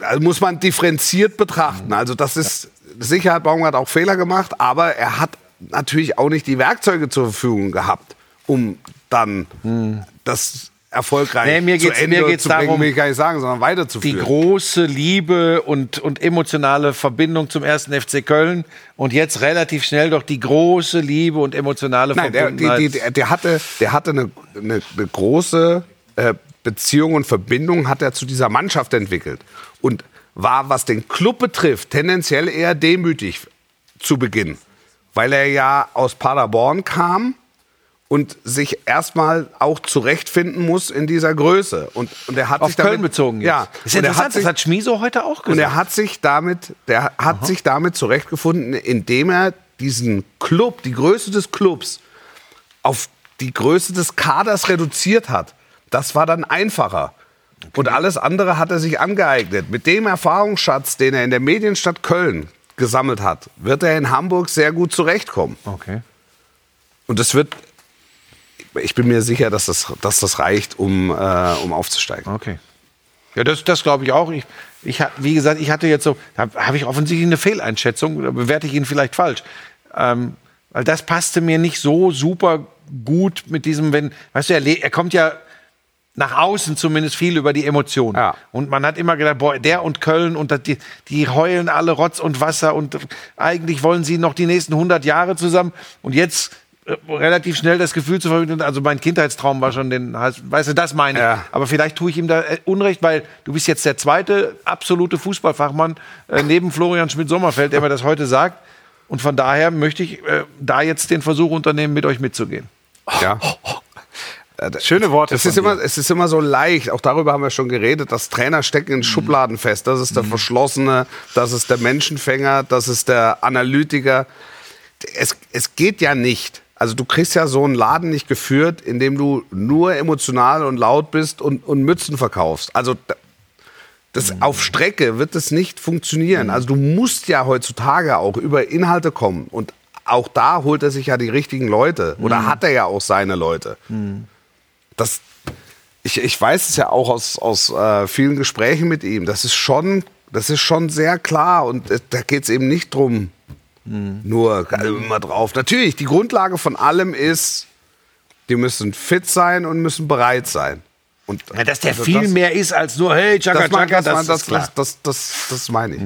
also muss man differenziert betrachten. Also das ist, sicher hat Baumgart auch Fehler gemacht, aber er hat natürlich auch nicht die Werkzeuge zur Verfügung gehabt, um dann das erfolgreich Nee, mir zu geht's- Ende mir geht's zu bringen, darum, will ich gar nicht sagen, sondern Die weiterzuführen. große Liebe und, und emotionale Verbindung zum ersten FC Köln und jetzt relativ schnell doch die große Liebe und emotionale Nein, der, die, Verbundenheit. die, der, der hatte, der hatte eine, eine, eine große äh, Beziehung und Verbindung hat er zu dieser Mannschaft entwickelt und war, was den Club betrifft, tendenziell eher demütig zu Beginn, weil er ja aus Paderborn kam und sich erstmal auch zurechtfinden muss in dieser Größe. Und, und er hat Auf sich damit, Köln bezogen jetzt. Ja, ist er interessant, hat sich, das hat Schmieso heute auch gesagt. und er hat sich damit, der hat sich damit zurechtgefunden, indem er diesen Club, die Größe des Clubs, auf die Größe des Kaders reduziert hat. Das war dann einfacher. Und alles andere hat er sich angeeignet. Mit dem Erfahrungsschatz, den er in der Medienstadt Köln gesammelt hat, wird er in Hamburg sehr gut zurechtkommen. okay. Und das wird, ich bin mir sicher, dass das, dass das reicht, um, äh, um aufzusteigen. Okay. Ja, das, das glaube ich auch. Ich, ich, wie gesagt, ich hatte jetzt so, da habe ich offensichtlich eine Fehleinschätzung, da bewerte ich ihn vielleicht falsch. Ähm, weil das passte mir nicht so super gut mit diesem, wenn, weißt du, er, er kommt ja nach außen zumindest viel über die Emotionen. Ja. Und man hat immer gedacht, boah, der und Köln und die, die heulen alle Rotz und Wasser und eigentlich wollen sie noch die nächsten 100 Jahre zusammen. Und jetzt relativ schnell das Gefühl zu vermitteln, also mein Kindheitstraum war schon den, weißt du, das meine ich. Ja. Aber vielleicht tue ich ihm da äh, Unrecht, weil du bist jetzt der zweite absolute Fußballfachmann äh, neben Florian Schmidt-Sommerfeld, der mir das heute sagt. Und von daher möchte ich äh, da jetzt den Versuch unternehmen, mit euch mitzugehen. Ja. Schöne Worte. Es ist, immer, es ist immer so leicht, auch darüber haben wir schon geredet, dass Trainer stecken in Schubladen fest. Das ist der Verschlossene, das ist der Menschenfänger, das ist der Analytiker. Es, es geht ja nicht. Also du kriegst ja so einen Laden nicht geführt, in dem du nur emotional und laut bist und, und Mützen verkaufst. Also da- das auf Strecke wird das nicht funktionieren. Also du musst ja heutzutage auch über Inhalte kommen. Und auch da holt er sich ja die richtigen Leute. Oder hat er ja auch seine Leute das, ich, ich weiß es ja auch aus, aus äh, vielen Gesprächen mit ihm, das ist schon, das ist schon sehr klar und äh, da geht es eben nicht drum, nur äh, immer drauf. Natürlich, die Grundlage von allem ist, die müssen fit sein und müssen bereit sein. Und Ja, dass der also viel das- mehr ist als nur, hey, Chaka, das, Chaka, das, das, das, ist klar. das, das, das, das meine ich.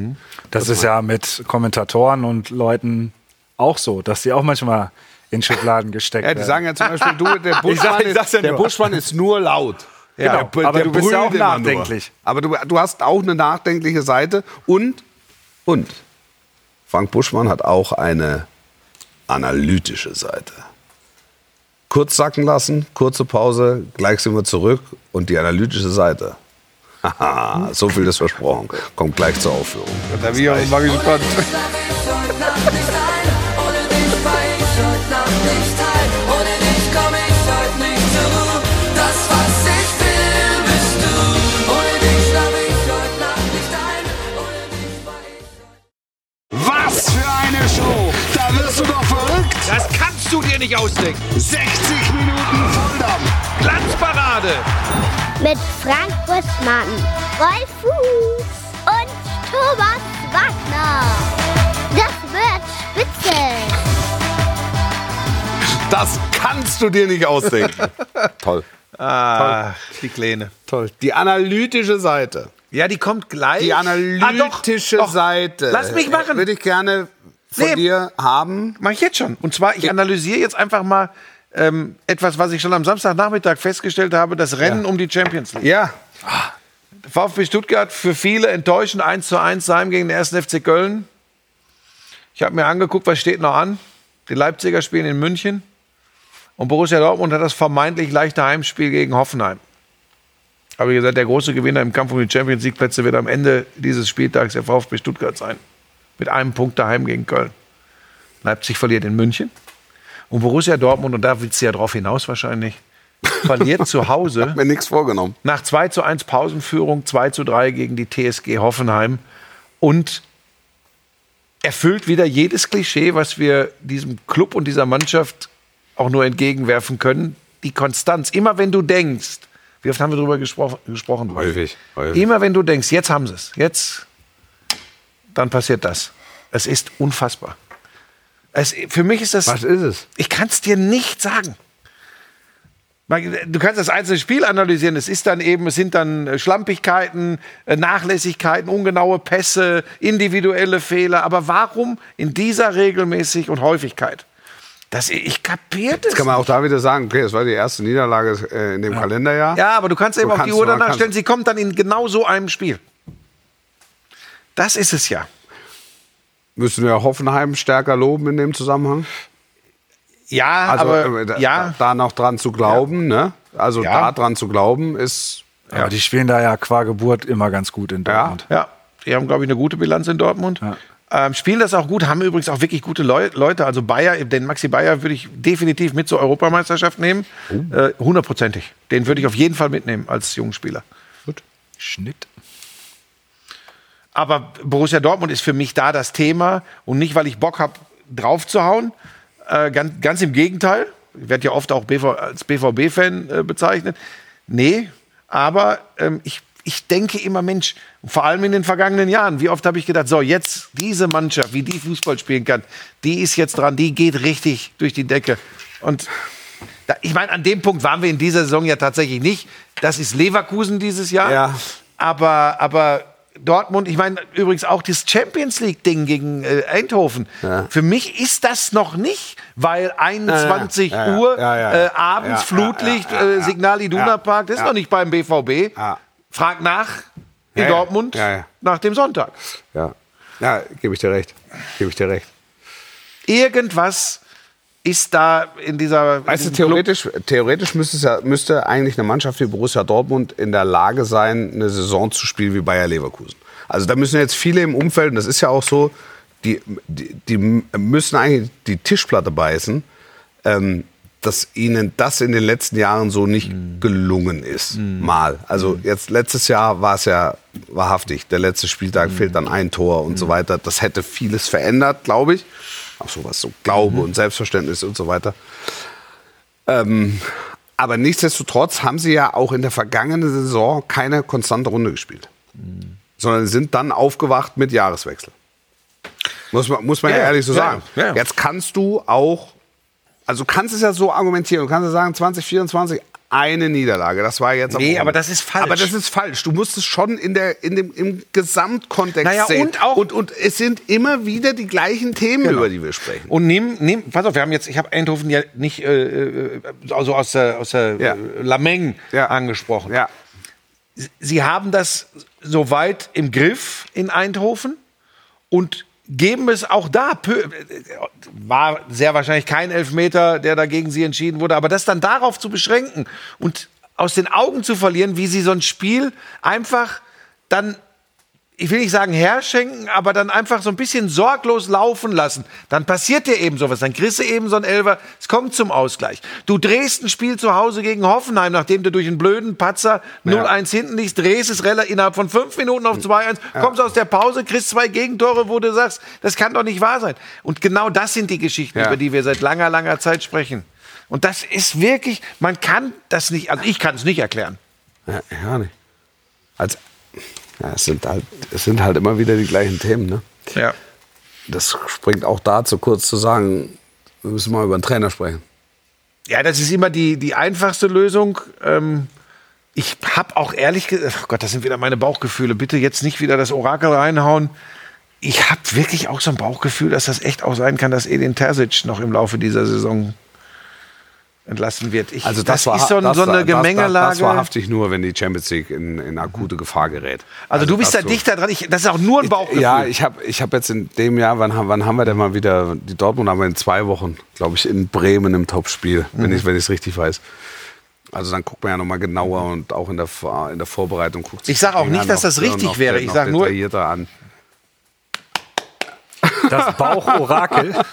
Das ist ja mit Kommentatoren und Leuten auch so, dass die auch manchmal in Schubladen gesteckt Ja, die werden. sagen ja zum Beispiel, du, der Buschmann, ich sag's ja ist, der nur. Buschmann ist nur laut. Genau, Der- aber der du bist ja auch nachdenklich. Nur. Aber du, du hast auch eine nachdenkliche Seite und, und Frank Buschmann hat auch eine analytische Seite. Kurz sacken lassen, kurze Pause, gleich sind wir zurück und die analytische Seite. Haha, so viel ist versprochen. Kommt gleich zur Aufführung. Da bin ich auch mal gespannt. nicht ausdenken. 60 Minuten Volldampf! Glanzparade. Mit Frank Buschmann, Wolf Fuß und Thomas Wagner. Das wird spitze. Das kannst du dir nicht ausdenken. Toll. Ah, die Kleine. Toll. Die analytische Seite. Ja, die kommt gleich. Die Ah, doch, analytische doch. Seite. Lass mich machen. Würde ich gerne von Nee. dir haben. Mach ich jetzt schon. Und zwar, ich analysiere jetzt einfach mal ähm, etwas, was ich schon am Samstagnachmittag festgestellt habe: das Rennen um die Champions League. Ja. VfB Stuttgart für viele enttäuschend 1 zu 1 Heim gegen den 1. FC Köln. Ich habe mir angeguckt, was steht noch an. Die Leipziger spielen in München. Und Borussia Dortmund hat das vermeintlich leichte Heimspiel gegen Hoffenheim. Aber wie gesagt, der große Gewinner im Kampf um die Champions League Plätze wird am Ende dieses Spieltags der VfB Stuttgart sein. Mit einem Punkt daheim gegen Köln. Leipzig verliert in München. Und Borussia Dortmund, und da willst du ja drauf hinaus wahrscheinlich, verliert zu Hause Mir nichts vorgenommen. nach 2 zu 1 Pausenführung 2 zu 3 gegen die TSG Hoffenheim und erfüllt wieder jedes Klischee, was wir diesem Club und dieser Mannschaft auch nur entgegenwerfen können. Die Konstanz. Immer wenn du denkst, wie oft haben wir darüber gespro gesprochen? Häufig, häufig. Immer wenn du denkst, jetzt haben sie es, jetzt, dann passiert das. Es ist unfassbar. Es, für mich ist das. Was ist es? Ich kann es dir nicht sagen. Du kannst das einzelne Spiel analysieren. Es ist dann eben, es sind dann äh, Schlampigkeiten, äh, Nachlässigkeiten, ungenaue Pässe, individuelle Fehler. Aber warum in dieser Regelmäßig und Häufigkeit? Das, ich kapiert es. Kann man auch da wieder sagen, okay, das war die erste Niederlage äh, in dem Kalenderjahr. Ja, aber du kannst eben Du auf die kannst- Uhr man danach stellen. Sie kommt dann in genau so einem Spiel. Das ist es ja. Müssen wir Hoffenheim stärker loben in dem Zusammenhang? Ja, Also aber äh, da, ja, da noch dran zu glauben, ne? Also Ja. da dran zu glauben ist Aber die spielen da ja qua Geburt immer ganz gut in Dortmund. Ja, die haben, glaube ich, eine gute Bilanz in Dortmund. Ähm, spielen das auch gut, haben übrigens auch wirklich gute Leu Leute. Also Bayer, den Maxi Bayer würde ich definitiv mit zur Europameisterschaft nehmen. Äh, Hundertprozentig. Den würde ich auf jeden Fall mitnehmen als jungen Spieler. Schnitt. Aber Borussia Dortmund ist für mich da das Thema und nicht, weil ich Bock habe, draufzuhauen. Äh, ganz, ganz im Gegenteil. Ich werde ja oft auch BV, als BVB-Fan äh, bezeichnet. Nee, aber ähm, ich, ich denke immer, Mensch, vor allem in den vergangenen Jahren, wie oft habe ich gedacht, so jetzt diese Mannschaft, wie die Fußball spielen kann, die ist jetzt dran, die geht richtig durch die Decke. Und da, ich meine, an dem Punkt waren wir in dieser Saison ja tatsächlich nicht. Das ist Leverkusen dieses Jahr. Ja. Aber, aber Dortmund, ich meine übrigens auch das Champions League-Ding gegen äh, Eindhoven. Für mich ist das noch nicht, weil 21 Ja, ja, ja, Uhr ja, ja, äh, ja. abends Ja, ja, Flutlicht, ja, ja, äh, ja. Signal Iduna Ja, Park, das ist ja. noch nicht beim BVB. Ja. Frag nach in Ja, ja. Dortmund Ja, ja. nach dem Sonntag. ja. Ja, gebe ich dir recht. Gebe ich dir recht. Irgendwas ist da in dieser. Weißt du, Club- theoretisch, theoretisch müsste, ja, müsste eigentlich eine Mannschaft wie Borussia Dortmund in der Lage sein, eine Saison zu spielen wie Bayer Leverkusen. Also da müssen jetzt viele im Umfeld, und das ist ja auch so, die, die, die müssen eigentlich die Tischplatte beißen, ähm, dass ihnen das in den letzten Jahren so nicht gelungen ist. Mal. Also jetzt letztes Jahr war es ja wahrhaftig. Der letzte Spieltag fehlt dann ein Tor und so weiter. Das hätte vieles verändert, glaube ich. Auch so was so Glaube und Selbstverständnis und so weiter. Ähm, aber nichtsdestotrotz haben sie ja auch in der vergangenen Saison keine konstante Runde gespielt. Sondern sind dann aufgewacht mit Jahreswechsel. Muss man, muss man ja, Ja, ehrlich so ja, sagen. ja. Jetzt kannst du auch, also du kannst es ja so argumentieren, du kannst ja sagen, 2024 eine Niederlage. Das war jetzt Nee, aber das ist falsch. Aber das ist falsch. Du musst es schon in der, in dem, im Gesamtkontext Naja, sehen. und auch- und, und es sind immer wieder die gleichen Themen, über die wir sprechen. Und nimm, nimm, pass auf, wir haben jetzt, ich habe Eindhoven ja nicht äh, äh, also aus der, aus der Ja. äh, Lameng Ja. angesprochen. Ja. Sie haben das soweit im Griff in Eindhoven und geben es auch da. War sehr wahrscheinlich kein Elfmeter, der dagegen sie entschieden wurde, aber das dann darauf zu beschränken und aus den Augen zu verlieren, wie sie so ein Spiel einfach dann ich will nicht sagen herschenken, aber dann einfach so ein bisschen sorglos laufen lassen. Dann passiert dir eben sowas. Dann kriegst du eben so ein Elfer. Es kommt zum Ausgleich. Du drehst ein Spiel zu Hause gegen Hoffenheim, nachdem du durch einen blöden Patzer 0-1 hinten liegst, drehst es innerhalb von fünf Minuten auf 2-1, kommst aus der Pause, kriegst zwei Gegentore, wo du sagst, das kann doch nicht wahr sein. Und genau das sind die Geschichten, Ja. über die wir seit langer, langer Zeit sprechen. Und das ist wirklich, man kann das nicht, also ich kann es nicht erklären. Ja, ja nicht. Als, ja, es, sind halt, es sind halt immer wieder die gleichen Themen. Ne? Ja. Das springt auch dazu, kurz zu sagen, wir müssen mal über den Trainer sprechen. Ja, das ist immer die, die einfachste Lösung. Ähm, ich habe auch ehrlich gesagt, ach Gott, das sind wieder meine Bauchgefühle. Bitte jetzt nicht wieder das Orakel reinhauen. Ich habe wirklich auch so ein Bauchgefühl, dass das echt auch sein kann, dass Edin Terzic noch im Laufe dieser Saison entlassen wird. Ich, Also das, war ist so, das, so eine das, Gemengelage. Das, das wahrhaftig nur, wenn die Champions League in, in akute Gefahr gerät. also, du bist da das dichter dran. Ich, das ist auch nur ein Bauchgefühl. Ja, ich habe ich hab jetzt in dem Jahr, wann, haben- wann haben wir denn mal wieder, die Dortmund haben wir in zwei Wochen, glaube ich, in Bremen im Topspiel, wenn ich es richtig weiß. Also dann guckt man ja nochmal genauer und auch in der, in der Vorbereitung guckt sich Ich sag auch nicht, dass das noch- richtig noch- wäre. Ich noch sag nur- detaillierter an. Das Bauchorakel.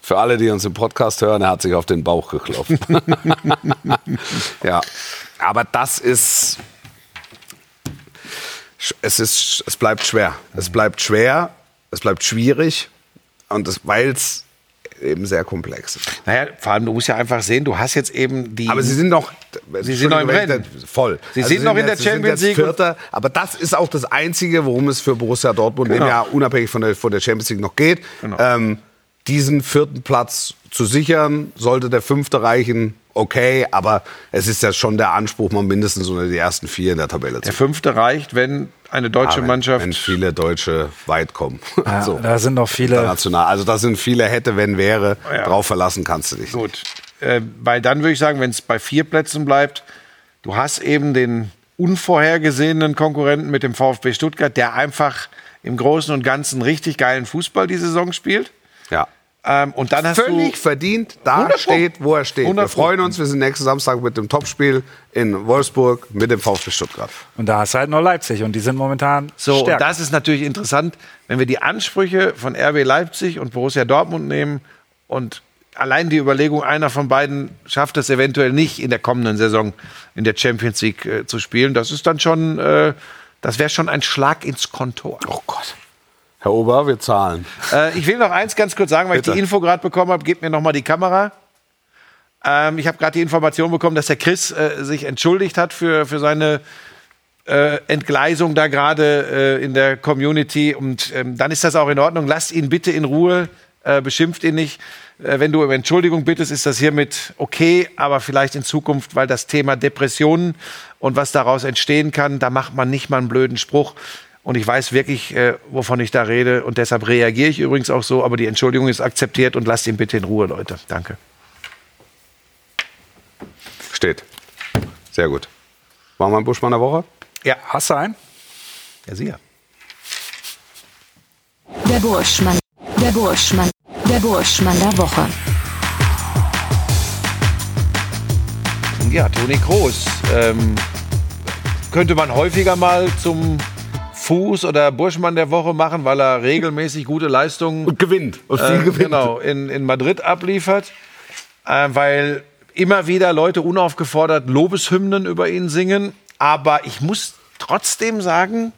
Für alle, die uns im Podcast hören, er hat sich auf den Bauch geklopft. ja, aber das ist, es ist, es bleibt schwer. Es bleibt schwer, es bleibt schwierig und weil es eben sehr komplex ist. Naja, vor allem, du musst ja einfach sehen, du hast jetzt eben die. Aber sie sind noch, Sie sind noch im Rennen. voll. Sie sind noch in der jetzt- sind Champions League. Vierter, aber das ist auch das Einzige, worum es für Borussia Dortmund, Genau. dem ja unabhängig von der, von der Champions League noch geht, Genau. ähm, diesen vierten Platz zu sichern. Sollte der fünfte reichen, okay, aber es ist ja schon der Anspruch, mal mindestens unter die ersten vier in der Tabelle zu der fünfte reicht, wenn eine deutsche Ja, wenn, Mannschaft. Wenn viele Deutsche weit kommen. Ja, so. Da sind noch viele. International. Also da sind viele hätte, wenn wäre. Ja. Drauf verlassen kannst du dich. Gut. Äh, weil dann würde ich sagen, wenn es bei vier Plätzen bleibt, du hast eben den unvorhergesehenen Konkurrenten mit dem VfB Stuttgart, der einfach im Großen und Ganzen richtig geilen Fußball die Saison spielt. Ja. Ähm, und dann hast Völlig du verdient da 100 Pro. steht, wo er steht. 100 Wir freuen uns, wir sind nächsten Samstag mit dem Topspiel in Wolfsburg mit dem VfB Stuttgart. Und da hast du halt noch Leipzig und die sind momentan So, und stärker. das ist natürlich interessant, wenn wir die Ansprüche von RB Leipzig und Borussia Dortmund nehmen und allein die Überlegung, einer von beiden schafft es eventuell nicht in der kommenden Saison in der Champions League äh, zu spielen, das ist dann schon, äh, das wäre schon ein Schlag ins Kontor. Oh Gott. Herr Ober, wir zahlen. Äh, ich will noch eins ganz kurz sagen, weil Bitte. ich die Info gerade bekommen habe. Gebt mir noch mal die Kamera. Ähm, ich habe gerade die Information bekommen, dass der Chris äh, sich entschuldigt hat für, für seine äh, Entgleisung da gerade äh, in der Community. Und ähm, dann ist das auch in Ordnung. Lasst ihn bitte in Ruhe. Äh, beschimpft ihn nicht. Äh, wenn du um Entschuldigung bittest, ist das hiermit okay, aber vielleicht in Zukunft, weil das Thema Depressionen und was daraus entstehen kann, da macht man nicht mal einen blöden Spruch. Und ich weiß wirklich, äh, wovon ich da rede. Und deshalb reagiere ich übrigens auch so. Aber die Entschuldigung ist akzeptiert und lasst ihn bitte in Ruhe, Leute. Danke. Steht. Sehr gut. Machen wir einen Buschmann der Woche? Ja, Hast du einen? ja, sicher. Der Burschmann. Der Burschmann. Der Burschmann der Woche. Ja, Toni Kroos. Ähm, könnte man häufiger mal zum Fuß- oder Burschmann der Woche machen, weil er regelmäßig gute Leistungen Und gewinnt. Und viel äh, gewinnt. genau, in, in Madrid abliefert. Äh, weil immer wieder Leute unaufgefordert Lobeshymnen über ihn singen. Aber ich muss trotzdem sagen,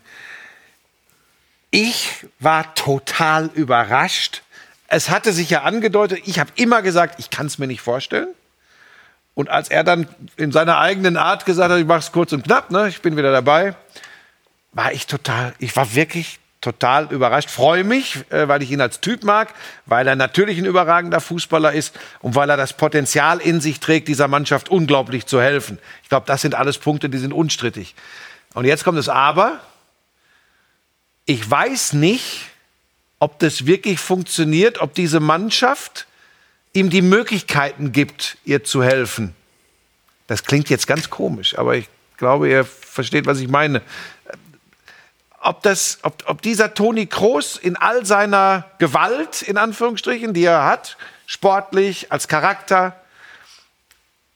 ich war total überrascht. Es hatte sich ja angedeutet, ich habe immer gesagt, ich kann es mir nicht vorstellen. Und als er dann in seiner eigenen Art gesagt hat, ich mache es kurz und knapp, ne, ich bin wieder dabei, war ich total, ich war wirklich total überrascht. Freue mich, äh, weil ich ihn als Typ mag, weil er natürlich ein überragender Fußballer ist und weil er das Potenzial in sich trägt, dieser Mannschaft unglaublich zu helfen. Ich glaube, das sind alles Punkte, die sind unstrittig. Und jetzt kommt das Aber. Ich weiß nicht, ob das wirklich funktioniert, ob diese Mannschaft ihm die Möglichkeiten gibt, ihr zu helfen. Das klingt jetzt ganz komisch, aber ich glaube, ihr versteht, was ich meine. Ob, das, ob, ob dieser Toni Kroos in all seiner Gewalt, in Anführungsstrichen, die er hat, sportlich, als Charakter,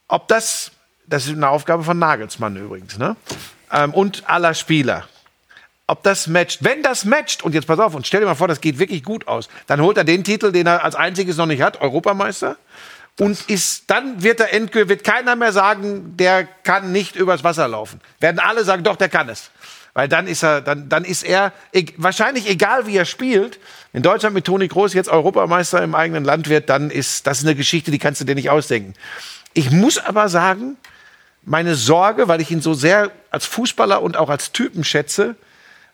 ob das, das ist eine Aufgabe von Nagelsmann übrigens, ne? Ähm, und aller Spieler. Ob das matcht. Wenn das matcht, und jetzt pass auf, und stell dir mal vor, das geht wirklich gut aus, dann holt er den Titel, den er als einziges noch nicht hat, Europameister. Und ist, dann wird er endgültig, wird keiner mehr sagen, der kann nicht übers Wasser laufen. Werden alle sagen, doch, der kann es. Weil dann ist er, dann, dann ist er, e wahrscheinlich egal wie er spielt, in Deutschland mit Toni Kroos jetzt Europameister im eigenen Land wird, dann ist das eine Geschichte, die kannst du dir nicht ausdenken. Ich muss aber sagen, meine Sorge, weil ich ihn so sehr als Fußballer und auch als Typen schätze,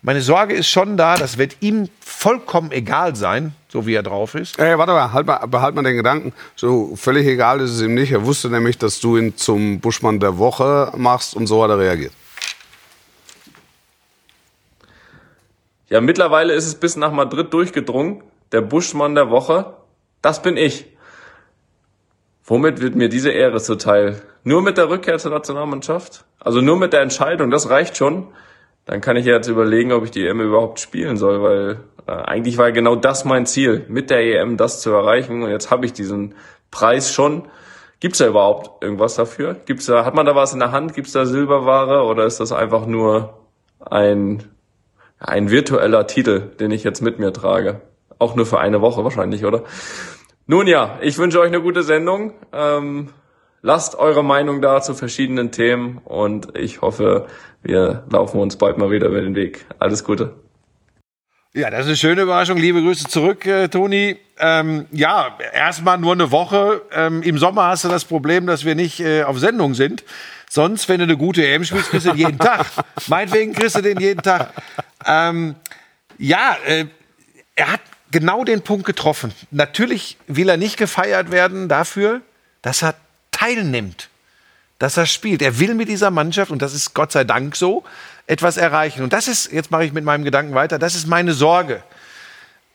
meine Sorge ist schon da, das wird ihm vollkommen egal sein, so wie er drauf ist. Ey, warte mal, halt mal, behalt mal den Gedanken. So völlig egal ist es ihm nicht. Er wusste nämlich, dass du ihn zum Buschmann der Woche machst und so hat er reagiert. Ja, mittlerweile ist es bis nach Madrid durchgedrungen. Der Buschmann der Woche, das bin ich. Womit wird mir diese Ehre zuteil? Nur mit der Rückkehr zur Nationalmannschaft? Also nur mit der Entscheidung, das reicht schon. Dann kann ich jetzt überlegen, ob ich die EM überhaupt spielen soll, weil äh, eigentlich war genau das mein Ziel, mit der EM das zu erreichen. Und jetzt habe ich diesen Preis schon. Gibt's da überhaupt irgendwas dafür? Gibt's da, hat man da was in der Hand? Gibt's da Silberware oder ist das einfach nur ein ein virtueller Titel, den ich jetzt mit mir trage. Auch nur für eine Woche wahrscheinlich, oder? Nun ja, ich wünsche euch eine gute Sendung. Ähm, lasst eure Meinung da zu verschiedenen Themen und ich hoffe, wir laufen uns bald mal wieder über den Weg. Alles Gute. Ja, das ist eine schöne Überraschung. Liebe Grüße zurück, äh, Toni. Ähm, ja, erstmal nur eine Woche. Ähm, Im Sommer hast du das Problem, dass wir nicht äh, auf Sendung sind. Sonst, wenn du eine gute EM spielst, kriegst du den jeden Tag. Meinetwegen kriegst du den jeden Tag. Ähm, ja, äh, er hat genau den Punkt getroffen. Natürlich will er nicht gefeiert werden dafür, dass er teilnimmt, dass er spielt. Er will mit dieser Mannschaft, und das ist Gott sei Dank so, etwas erreichen. Und das ist, jetzt mache ich mit meinem Gedanken weiter, das ist meine Sorge.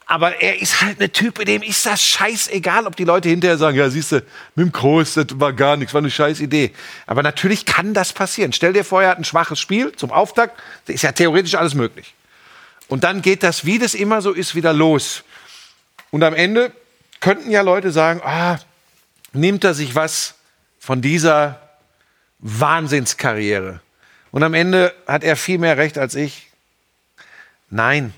Aber er ist halt eine Typ, dem ist das scheißegal, ob die Leute hinterher sagen, ja, siehst du, mit dem Kroos, das war gar nichts, war eine scheiß Idee. Aber natürlich kann das passieren. Stell dir vor, er hat ein schwaches Spiel zum Auftakt, da ist ja theoretisch alles möglich. Und dann geht das, wie das immer so ist, wieder los. Und am Ende könnten ja Leute sagen, ah, nimmt er sich was von dieser Wahnsinnskarriere? Und am Ende hat er viel mehr Recht als ich. Nein.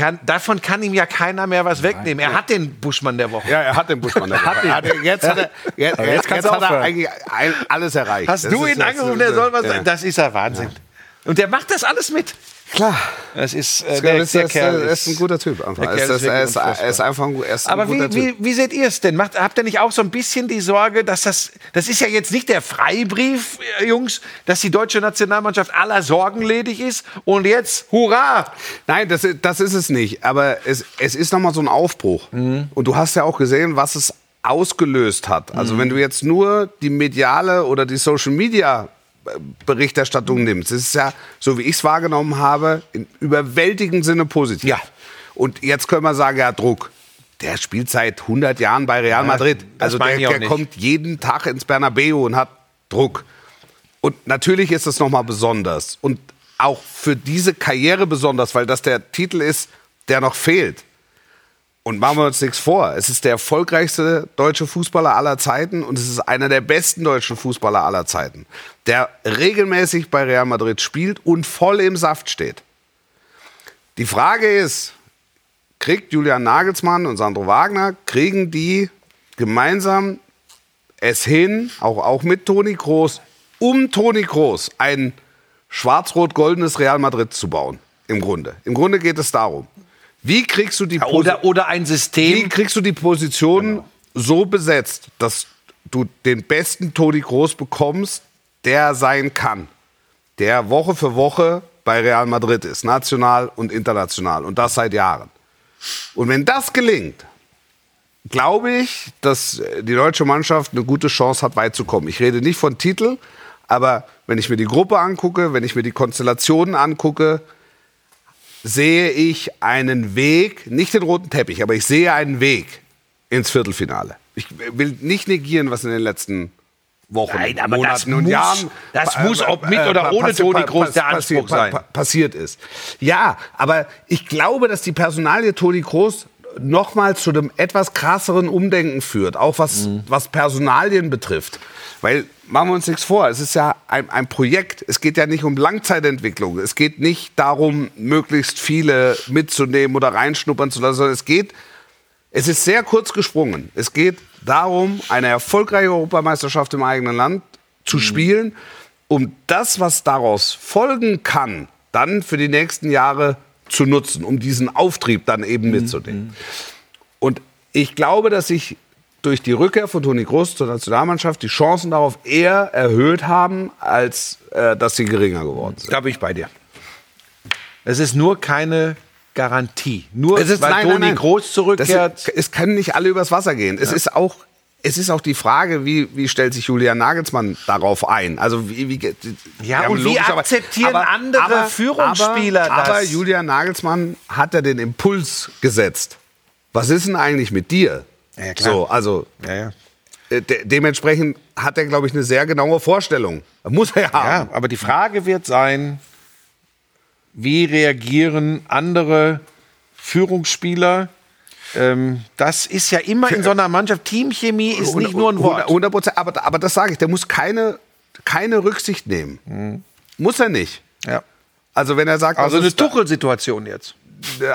Kann, davon kann ihm ja keiner mehr was wegnehmen. Er hat den Buschmann der Woche. Ja, er hat den Buschmann. der Woche. Er hat den- Jetzt hat er, jetzt, jetzt, jetzt hat er eigentlich alles erreicht. Hast Das du ihn angerufen, der soll was ja. sagen? Das ist ja Wahnsinn. Und der macht das alles mit. Klar. Das ist, äh, der, ist, der das, Kerl ist ein guter Typ. Einfach. Er ist, ist ist, ist einfach ein, er ist ein Aber wie, guter Typ. wie, wie seht ihr es denn? Macht, habt ihr nicht auch so ein bisschen die Sorge, dass das, das ist ja jetzt nicht der Freibrief, äh, Jungs, dass die deutsche Nationalmannschaft aller Sorgen ledig ist und jetzt, hurra! Nein, das, ist- das ist es nicht. Aber es, es ist nochmal so ein Aufbruch. Und du hast ja auch gesehen, was es ausgelöst hat. Also wenn du jetzt nur die mediale oder die Social Media Berichterstattung nimmst, das ist ja, so wie ich es wahrgenommen habe, in überwältigend Sinne positiv. Ja. Und jetzt können wir sagen, ja, Druck. Der spielt seit 100 Jahren bei Real Madrid. Also der, der kommt jeden Tag ins Bernabeu und hat Druck. Und natürlich ist es nochmal besonders. Und auch für diese Karriere besonders, weil das der Titel ist, der noch fehlt. Und machen wir uns nichts vor. Es ist der erfolgreichste deutsche Fußballer aller Zeiten und es ist einer der besten deutschen Fußballer aller Zeiten, der regelmäßig bei Real Madrid spielt und voll im Saft steht. Die Frage ist, kriegt Julian Nagelsmann und Sandro Wagner, kriegen die gemeinsam es hin, auch, auch mit Toni Kroos, um Toni Kroos ein schwarz-rot-goldenes Real Madrid zu bauen. Im Grunde. Im Grunde geht es darum. Wie kriegst du die Oder, oder ein wie System. kriegst du die Position so besetzt, dass du den besten Toni Kroos bekommst, der sein kann? Der Woche für Woche bei Real Madrid ist, national und international. Und das seit Jahren. Und wenn das gelingt, glaube ich, dass die deutsche Mannschaft eine gute Chance hat, weit zu kommen. Ich rede nicht von Titel, aber wenn ich mir die Gruppe angucke, wenn ich mir die Konstellationen angucke, sehe ich einen Weg, nicht den roten Teppich, aber ich sehe einen Weg ins Viertelfinale. Ich will nicht negieren, was in den letzten Wochen, Nein, aber das Monaten und muss- Jahren das muss, ob mit äh, oder ohne Toni Kroos der Anspruch sein. pa- passiert ist. Ja, aber ich glaube, dass die Personalie Toni Kroos nochmal zu einem etwas krasseren Umdenken führt, auch was, Mhm. was Personalien betrifft. Weil, machen wir uns nichts vor, es ist ja ein, ein Projekt, es geht ja nicht um Langzeitentwicklung, es geht nicht darum, möglichst viele mitzunehmen oder reinschnuppern zu lassen, sondern es geht, es ist sehr kurz gesprungen. Es geht darum, eine erfolgreiche Europameisterschaft im eigenen Land zu spielen, um das, was daraus folgen kann, dann für die nächsten Jahre zu nutzen, um diesen Auftrieb dann eben mitzunehmen. Und ich glaube, dass sich durch die Rückkehr von Toni Kroos zur Nationalmannschaft die Chancen darauf eher erhöht haben, als äh, dass sie geringer geworden sind. Da bin ich bei dir. Es ist nur keine Garantie. Nur Es ist, weil nein, Toni nein, nein. Groß zurückkehrt. Das es können nicht alle übers Wasser gehen. Es ist auch es ist auch die Frage, wie, wie stellt sich Julian Nagelsmann darauf ein? Also wie, wie Ja, und wie akzeptieren andere Führungsspieler aber, das? Aber Julian Nagelsmann hat ja den Impuls gesetzt. Was ist denn eigentlich mit dir? Ja, klar. So, also ja, ja. äh, de dementsprechend hat er, glaube ich, eine sehr genaue Vorstellung. Muss er ja, haben. aber die Frage wird sein, wie reagieren andere Führungsspieler? Ähm, das ist ja immer in so einer Mannschaft. Teamchemie ist nicht nur ein Wort. 100 Prozent. Aber, aber das sage ich, der muss keine, keine Rücksicht nehmen. Muss er nicht. Ja. Also wenn er sagt, Also eine Tuchel-Situation jetzt. äh,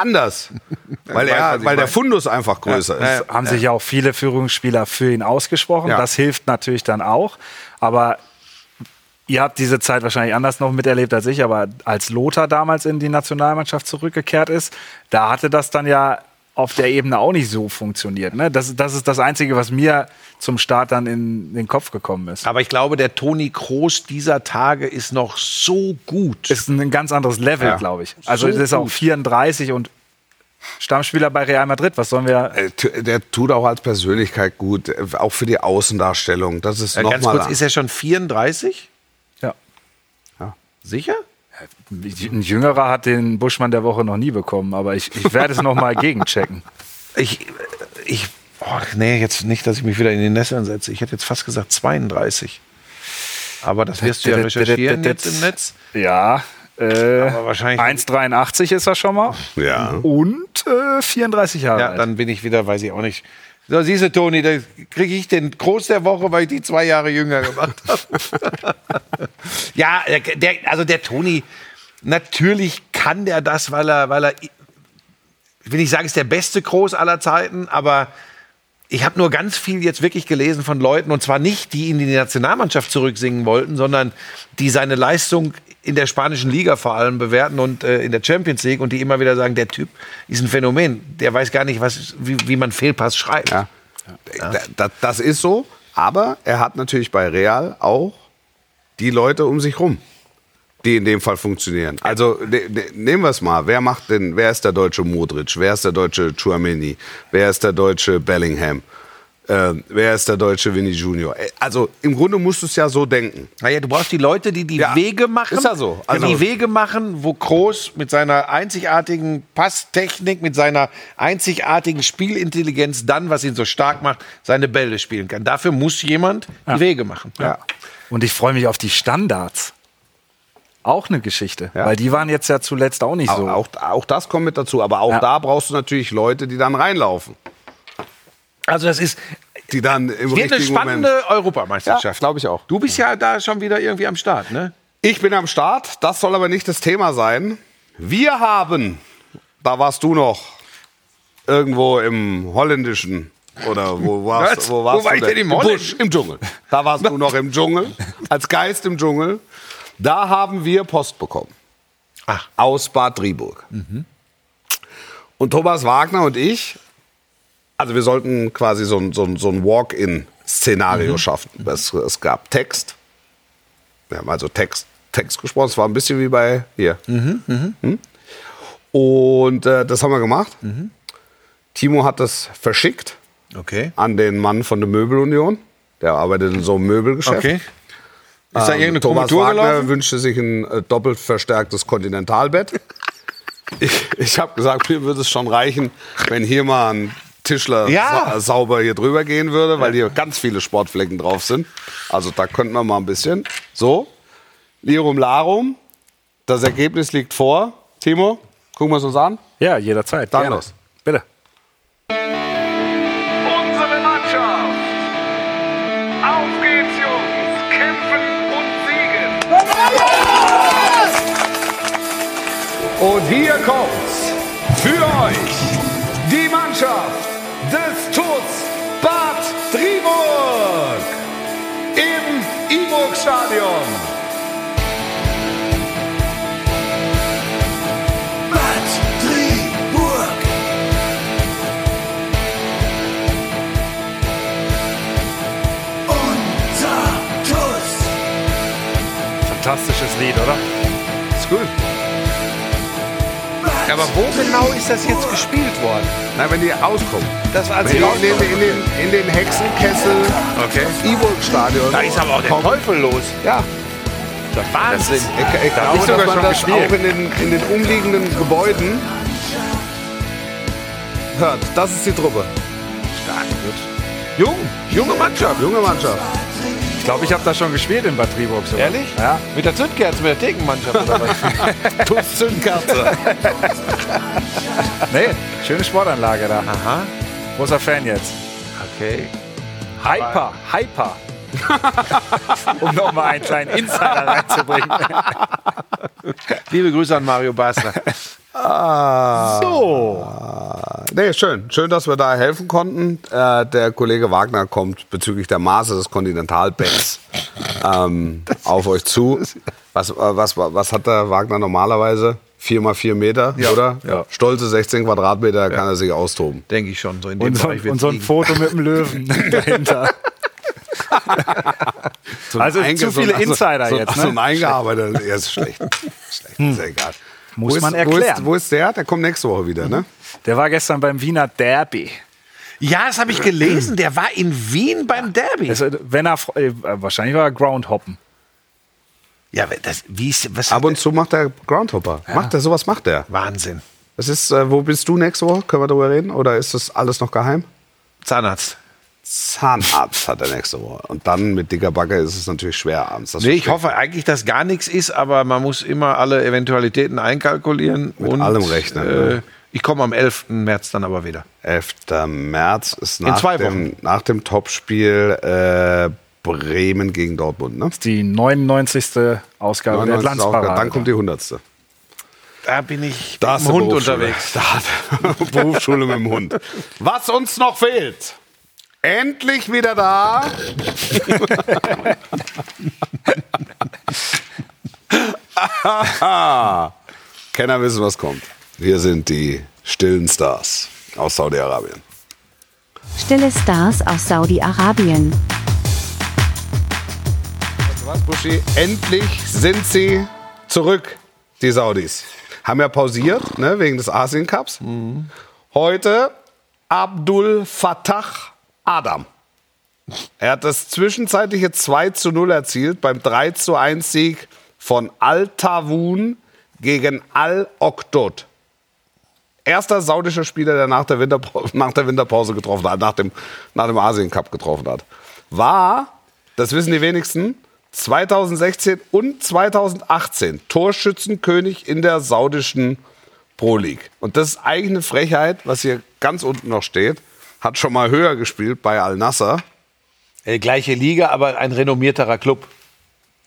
anders. weil er, weil der meine. Fundus einfach größer Ja, ist. haben sich ja auch viele Führungsspieler für ihn ausgesprochen. Ja. Das hilft natürlich dann auch. Aber ihr habt diese Zeit wahrscheinlich anders noch miterlebt als ich. Aber als Lothar damals in die Nationalmannschaft zurückgekehrt ist, da hatte das dann ja auf der Ebene auch nicht so funktioniert. Ne? Das, das ist das Einzige, was mir zum Start dann in den Kopf gekommen ist. Aber ich glaube, der Toni Kroos dieser Tage ist noch so gut. Ist ein ganz anderes Level, Ja. glaube ich. Also So es ist auch gut. 34 und Stammspieler bei Real Madrid. Was sollen wir Äh, Der tut auch als Persönlichkeit gut, äh, auch für die Außendarstellung. Das ist Äh, noch ganz mal kurz, ist er schon 34? Ja. Sicher? Ein Jüngerer hat den Buschmann der Woche noch nie bekommen, aber ich, ich werde es noch mal gegenchecken. Ich, ich, oh, nee, jetzt nicht, dass ich mich wieder in die Nesseln setze. Ich hätte jetzt fast gesagt 32. Aber das wirst du ja recherchieren jetzt im Netz. Ja, Äh, Aber wahrscheinlich- 1,83 ist er schon mal. Ja. Und äh, 34 Jahre Ja, alt. dann bin ich wieder, weiß ich auch nicht. So, siehst du, Toni, da kriege ich den Groß der Woche, weil ich die zwei Jahre jünger gemacht habe. ja, der, also der Toni, natürlich kann der das, weil er, weil er, ich will nicht sagen, ist der beste Groß aller Zeiten, aber ich habe nur ganz viel jetzt wirklich gelesen von Leuten, und zwar nicht, die ihn in die Nationalmannschaft zurücksingen wollten, sondern die seine Leistung in der spanischen Liga vor allem bewerten und äh, in der Champions League und die immer wieder sagen, der Typ ist ein Phänomen. Der weiß gar nicht, was, wie, wie man Fehlpass schreibt. Ja. Da- da- Das ist so, aber er hat natürlich bei Real auch die Leute um sich rum, die in dem Fall funktionieren. Also ne, ne, nehmen wir es mal. Wer macht denn? Wer ist der deutsche Modric? Wer ist der deutsche Chouameni? Wer ist der deutsche Bellingham? Ähm, wer ist der deutsche Vinny Junior? Äh, Also im Grunde musst du es ja so denken. Naja, du brauchst die Leute, die die Ja, Wege machen. ist ja so. Also- die Wege machen, wo Kroos mit seiner einzigartigen Passtechnik, mit seiner einzigartigen Spielintelligenz dann, was ihn so stark macht, seine Bälle spielen kann. Dafür muss jemand die Wege machen. Ja. Und ich freue mich auf die Standards. Auch eine Geschichte. Ja. Weil die waren jetzt ja zuletzt auch nicht Auch, so. auch, auch das kommt mit dazu. Aber auch Ja. da brauchst du natürlich Leute, die dann reinlaufen. Also das ist Die dann im wird eine spannende Moment. Europameisterschaft. Ja, glaub ich auch. Du bist ja da schon wieder irgendwie am Start, ne? Ich bin am Start, das soll aber nicht das Thema sein. Wir haben, da warst du noch, irgendwo im holländischen oder wo warst, Was? wo warst Wo war du ich denn im Busch, Holländischen? Im Dschungel. Da warst du noch im Dschungel, als Geist im Dschungel. Da haben wir Post bekommen. Ach. Aus Bad Driburg. Und Thomas Wagner und ich, also wir sollten quasi so ein, so ein, so ein Walk-in-Szenario schaffen. Es, es gab Text. Wir haben also Text, Text gesprochen. Es war ein bisschen wie bei hier. Hm? Und äh, das haben wir gemacht. Timo hat das verschickt Okay. an den Mann von der Möbelunion. Der arbeitet in so einem Möbelgeschäft. Okay. Ist da Ähm, irgendeine Thomas Korrektur Wagner gelaufen? wünschte sich ein äh, doppelt verstärktes Kontinentalbett. ich ich habe gesagt, mir würde es schon reichen, wenn hier mal ein Tischler Ja. sa sauber hier drüber gehen würde, weil hier ganz viele Sportflecken drauf sind. Also da könnten wir mal ein bisschen. So, Lirum Larum, das Ergebnis liegt vor. Timo, gucken wir es uns an. Ja, jederzeit. Dann Gerne. los. Bitte. Unsere Mannschaft. Auf geht's, Jungs. Kämpfen und siegen. Und hier kommt's für euch die Mannschaft Fantastisches Lied, oder? Ist gut. Ja, aber wo genau ist das jetzt gespielt worden? Na, wenn die rauskommen. Das war als Wenn die in den, in den, in den Hexenkessel Okay. Iburg-Stadion. Da ist aber auch der kommen. Teufel los. Ja, Das ist Wahnsinn. Ich, ich ich glaube, sogar dass man schon das gespielt. auch in den, in den umliegenden Gebäuden hört. Das ist die Truppe. Stark wird. Jung, junge Mannschaft. Junge Mannschaft. Ich glaube, ich habe da schon gespielt in Bad Driburg. sogar. Ehrlich? Ja. Mit der Zündkerze, mit der Thekenmannschaft oder was? Tuss Zündkerze. Nee, schöne Sportanlage da. Aha. Großer Fan jetzt. Okay. Hyper, Hyper. um nochmal einen kleinen Insider reinzubringen. Liebe Grüße an Mario Basler. So. Nee, schön. Schön, dass wir da helfen konnten. Äh, der Kollege Wagner kommt bezüglich der Maße des Kontinentalbetts ähm, auf euch zu. Was, äh, was, was hat der Wagner normalerweise? Vier mal vier Meter, oder? Ja. Stolze 16 Quadratmeter kann er sich austoben. Denke ich schon. So in dem Und so, und so ein liegen. Foto mit dem Löwen dahinter. also Einge- zu so viele Insider so, jetzt. So ein Ne? eingearbeiteter, ja, ist schlecht. schlecht ist ja egal. Muss wo man ist, Wo erklären. ist, wo ist der? Der kommt nächste Woche wieder, ne? Der war gestern beim Wiener Derby. Ja, das habe ich gelesen. Der war in Wien beim Derby. Also, wenn er, äh, wahrscheinlich war er Groundhoppen. ja, das, wie ist, was Ab und zu macht der Groundhopper. Macht er, sowas macht er. Wahnsinn. Das ist, äh, wo bist du nächste Woche? Können wir darüber reden? Oder ist das alles noch geheim? Zahnarzt. Zahnarzt hat er nächste Woche. Und dann mit dicker Backe ist es natürlich schwer abends. Das Nee, ich hoffe eigentlich, dass gar nichts ist, aber man muss immer alle Eventualitäten einkalkulieren. Mit und, allem rechnen, Äh, ne? ich komme am 11. März dann aber wieder. 11. März ist nach zwei dem, nach dem Topspiel äh, Bremen gegen Dortmund. Ne? Die 99. Ausgabe der 99. Glanzparade. Aufgabe. Dann kommt die 100. Da bin ich Da mit ist dem Hund Berufsschule. unterwegs. Da hat Berufsschule mit dem Hund. Was uns noch fehlt. Endlich wieder da. Kenner wissen, was kommt. Wir sind die stillen Stars aus Saudi-Arabien. Stille Stars aus Saudi-Arabien. Was, Buschi? Endlich sind sie zurück, die Saudis. Haben ja pausiert, ne, wegen des Asien Cups. Heute Abdul Fattah Adam. Er hat das zwischenzeitliche 2 zu 0 erzielt beim 3 zu 1 Sieg von Al-Tawun gegen Al-Okdod. Erster saudischer Spieler, der nach der, Winterpause, nach der Winterpause getroffen hat, nach dem, nach dem Asien Cup getroffen hat. War, das wissen die wenigsten, 2016 und 2018 Torschützenkönig in der saudischen Pro League. Und das ist eigentlich eine Frechheit, was hier ganz unten noch steht. Hat schon mal höher gespielt bei Al-Nassr. Äh, gleiche Liga, aber ein renommierterer Club.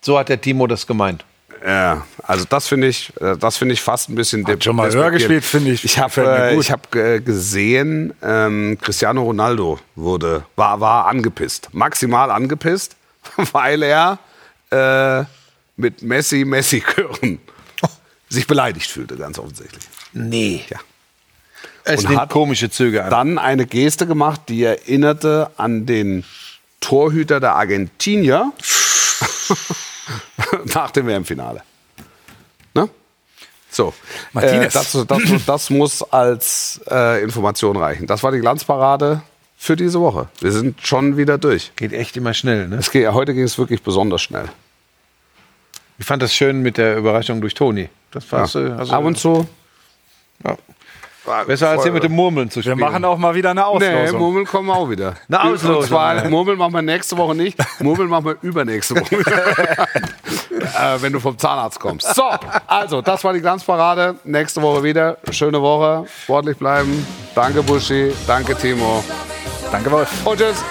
So hat der Timo das gemeint. Ja, also das finde ich, äh, das finde ich fast ein bisschen Hat schon mal höher gespielt, finde ich. Ich habe äh, ich hab, äh, gesehen, ähm, Cristiano Ronaldo wurde war war angepisst, maximal angepisst, weil er äh, mit Messi Messi Chören sich beleidigt fühlte, ganz offensichtlich. Nee. Ja. Es Und hat komische Züge an. Dann eine Geste gemacht, die erinnerte an den Torhüter der Argentinier nach dem WM-Finale. Ne? So, Martinez. Äh, das, das, das muss als äh, Information reichen. Das war die Glanzparade für diese Woche. Wir sind schon wieder durch. Geht echt immer schnell. Ne? Geht, heute ging es wirklich besonders schnell. Ich fand das schön mit der Überraschung durch Toni. Das war Ja. also, Ab und zu. ja. Besser als hier mit dem Murmeln zu Wir spielen. machen auch mal wieder eine Nee, Auslosung. Murmeln kommen auch wieder. Eine Auslosung, Und zwar. Murmeln machen wir nächste Woche nicht. Murmeln machen wir übernächste Woche. äh, wenn du vom Zahnarzt kommst. So, also, das war die Glanzparade. Nächste Woche wieder. Schöne Woche. Sportlich bleiben. Danke, Buschi. Danke, Timo. Danke, Wolf. Und tschüss.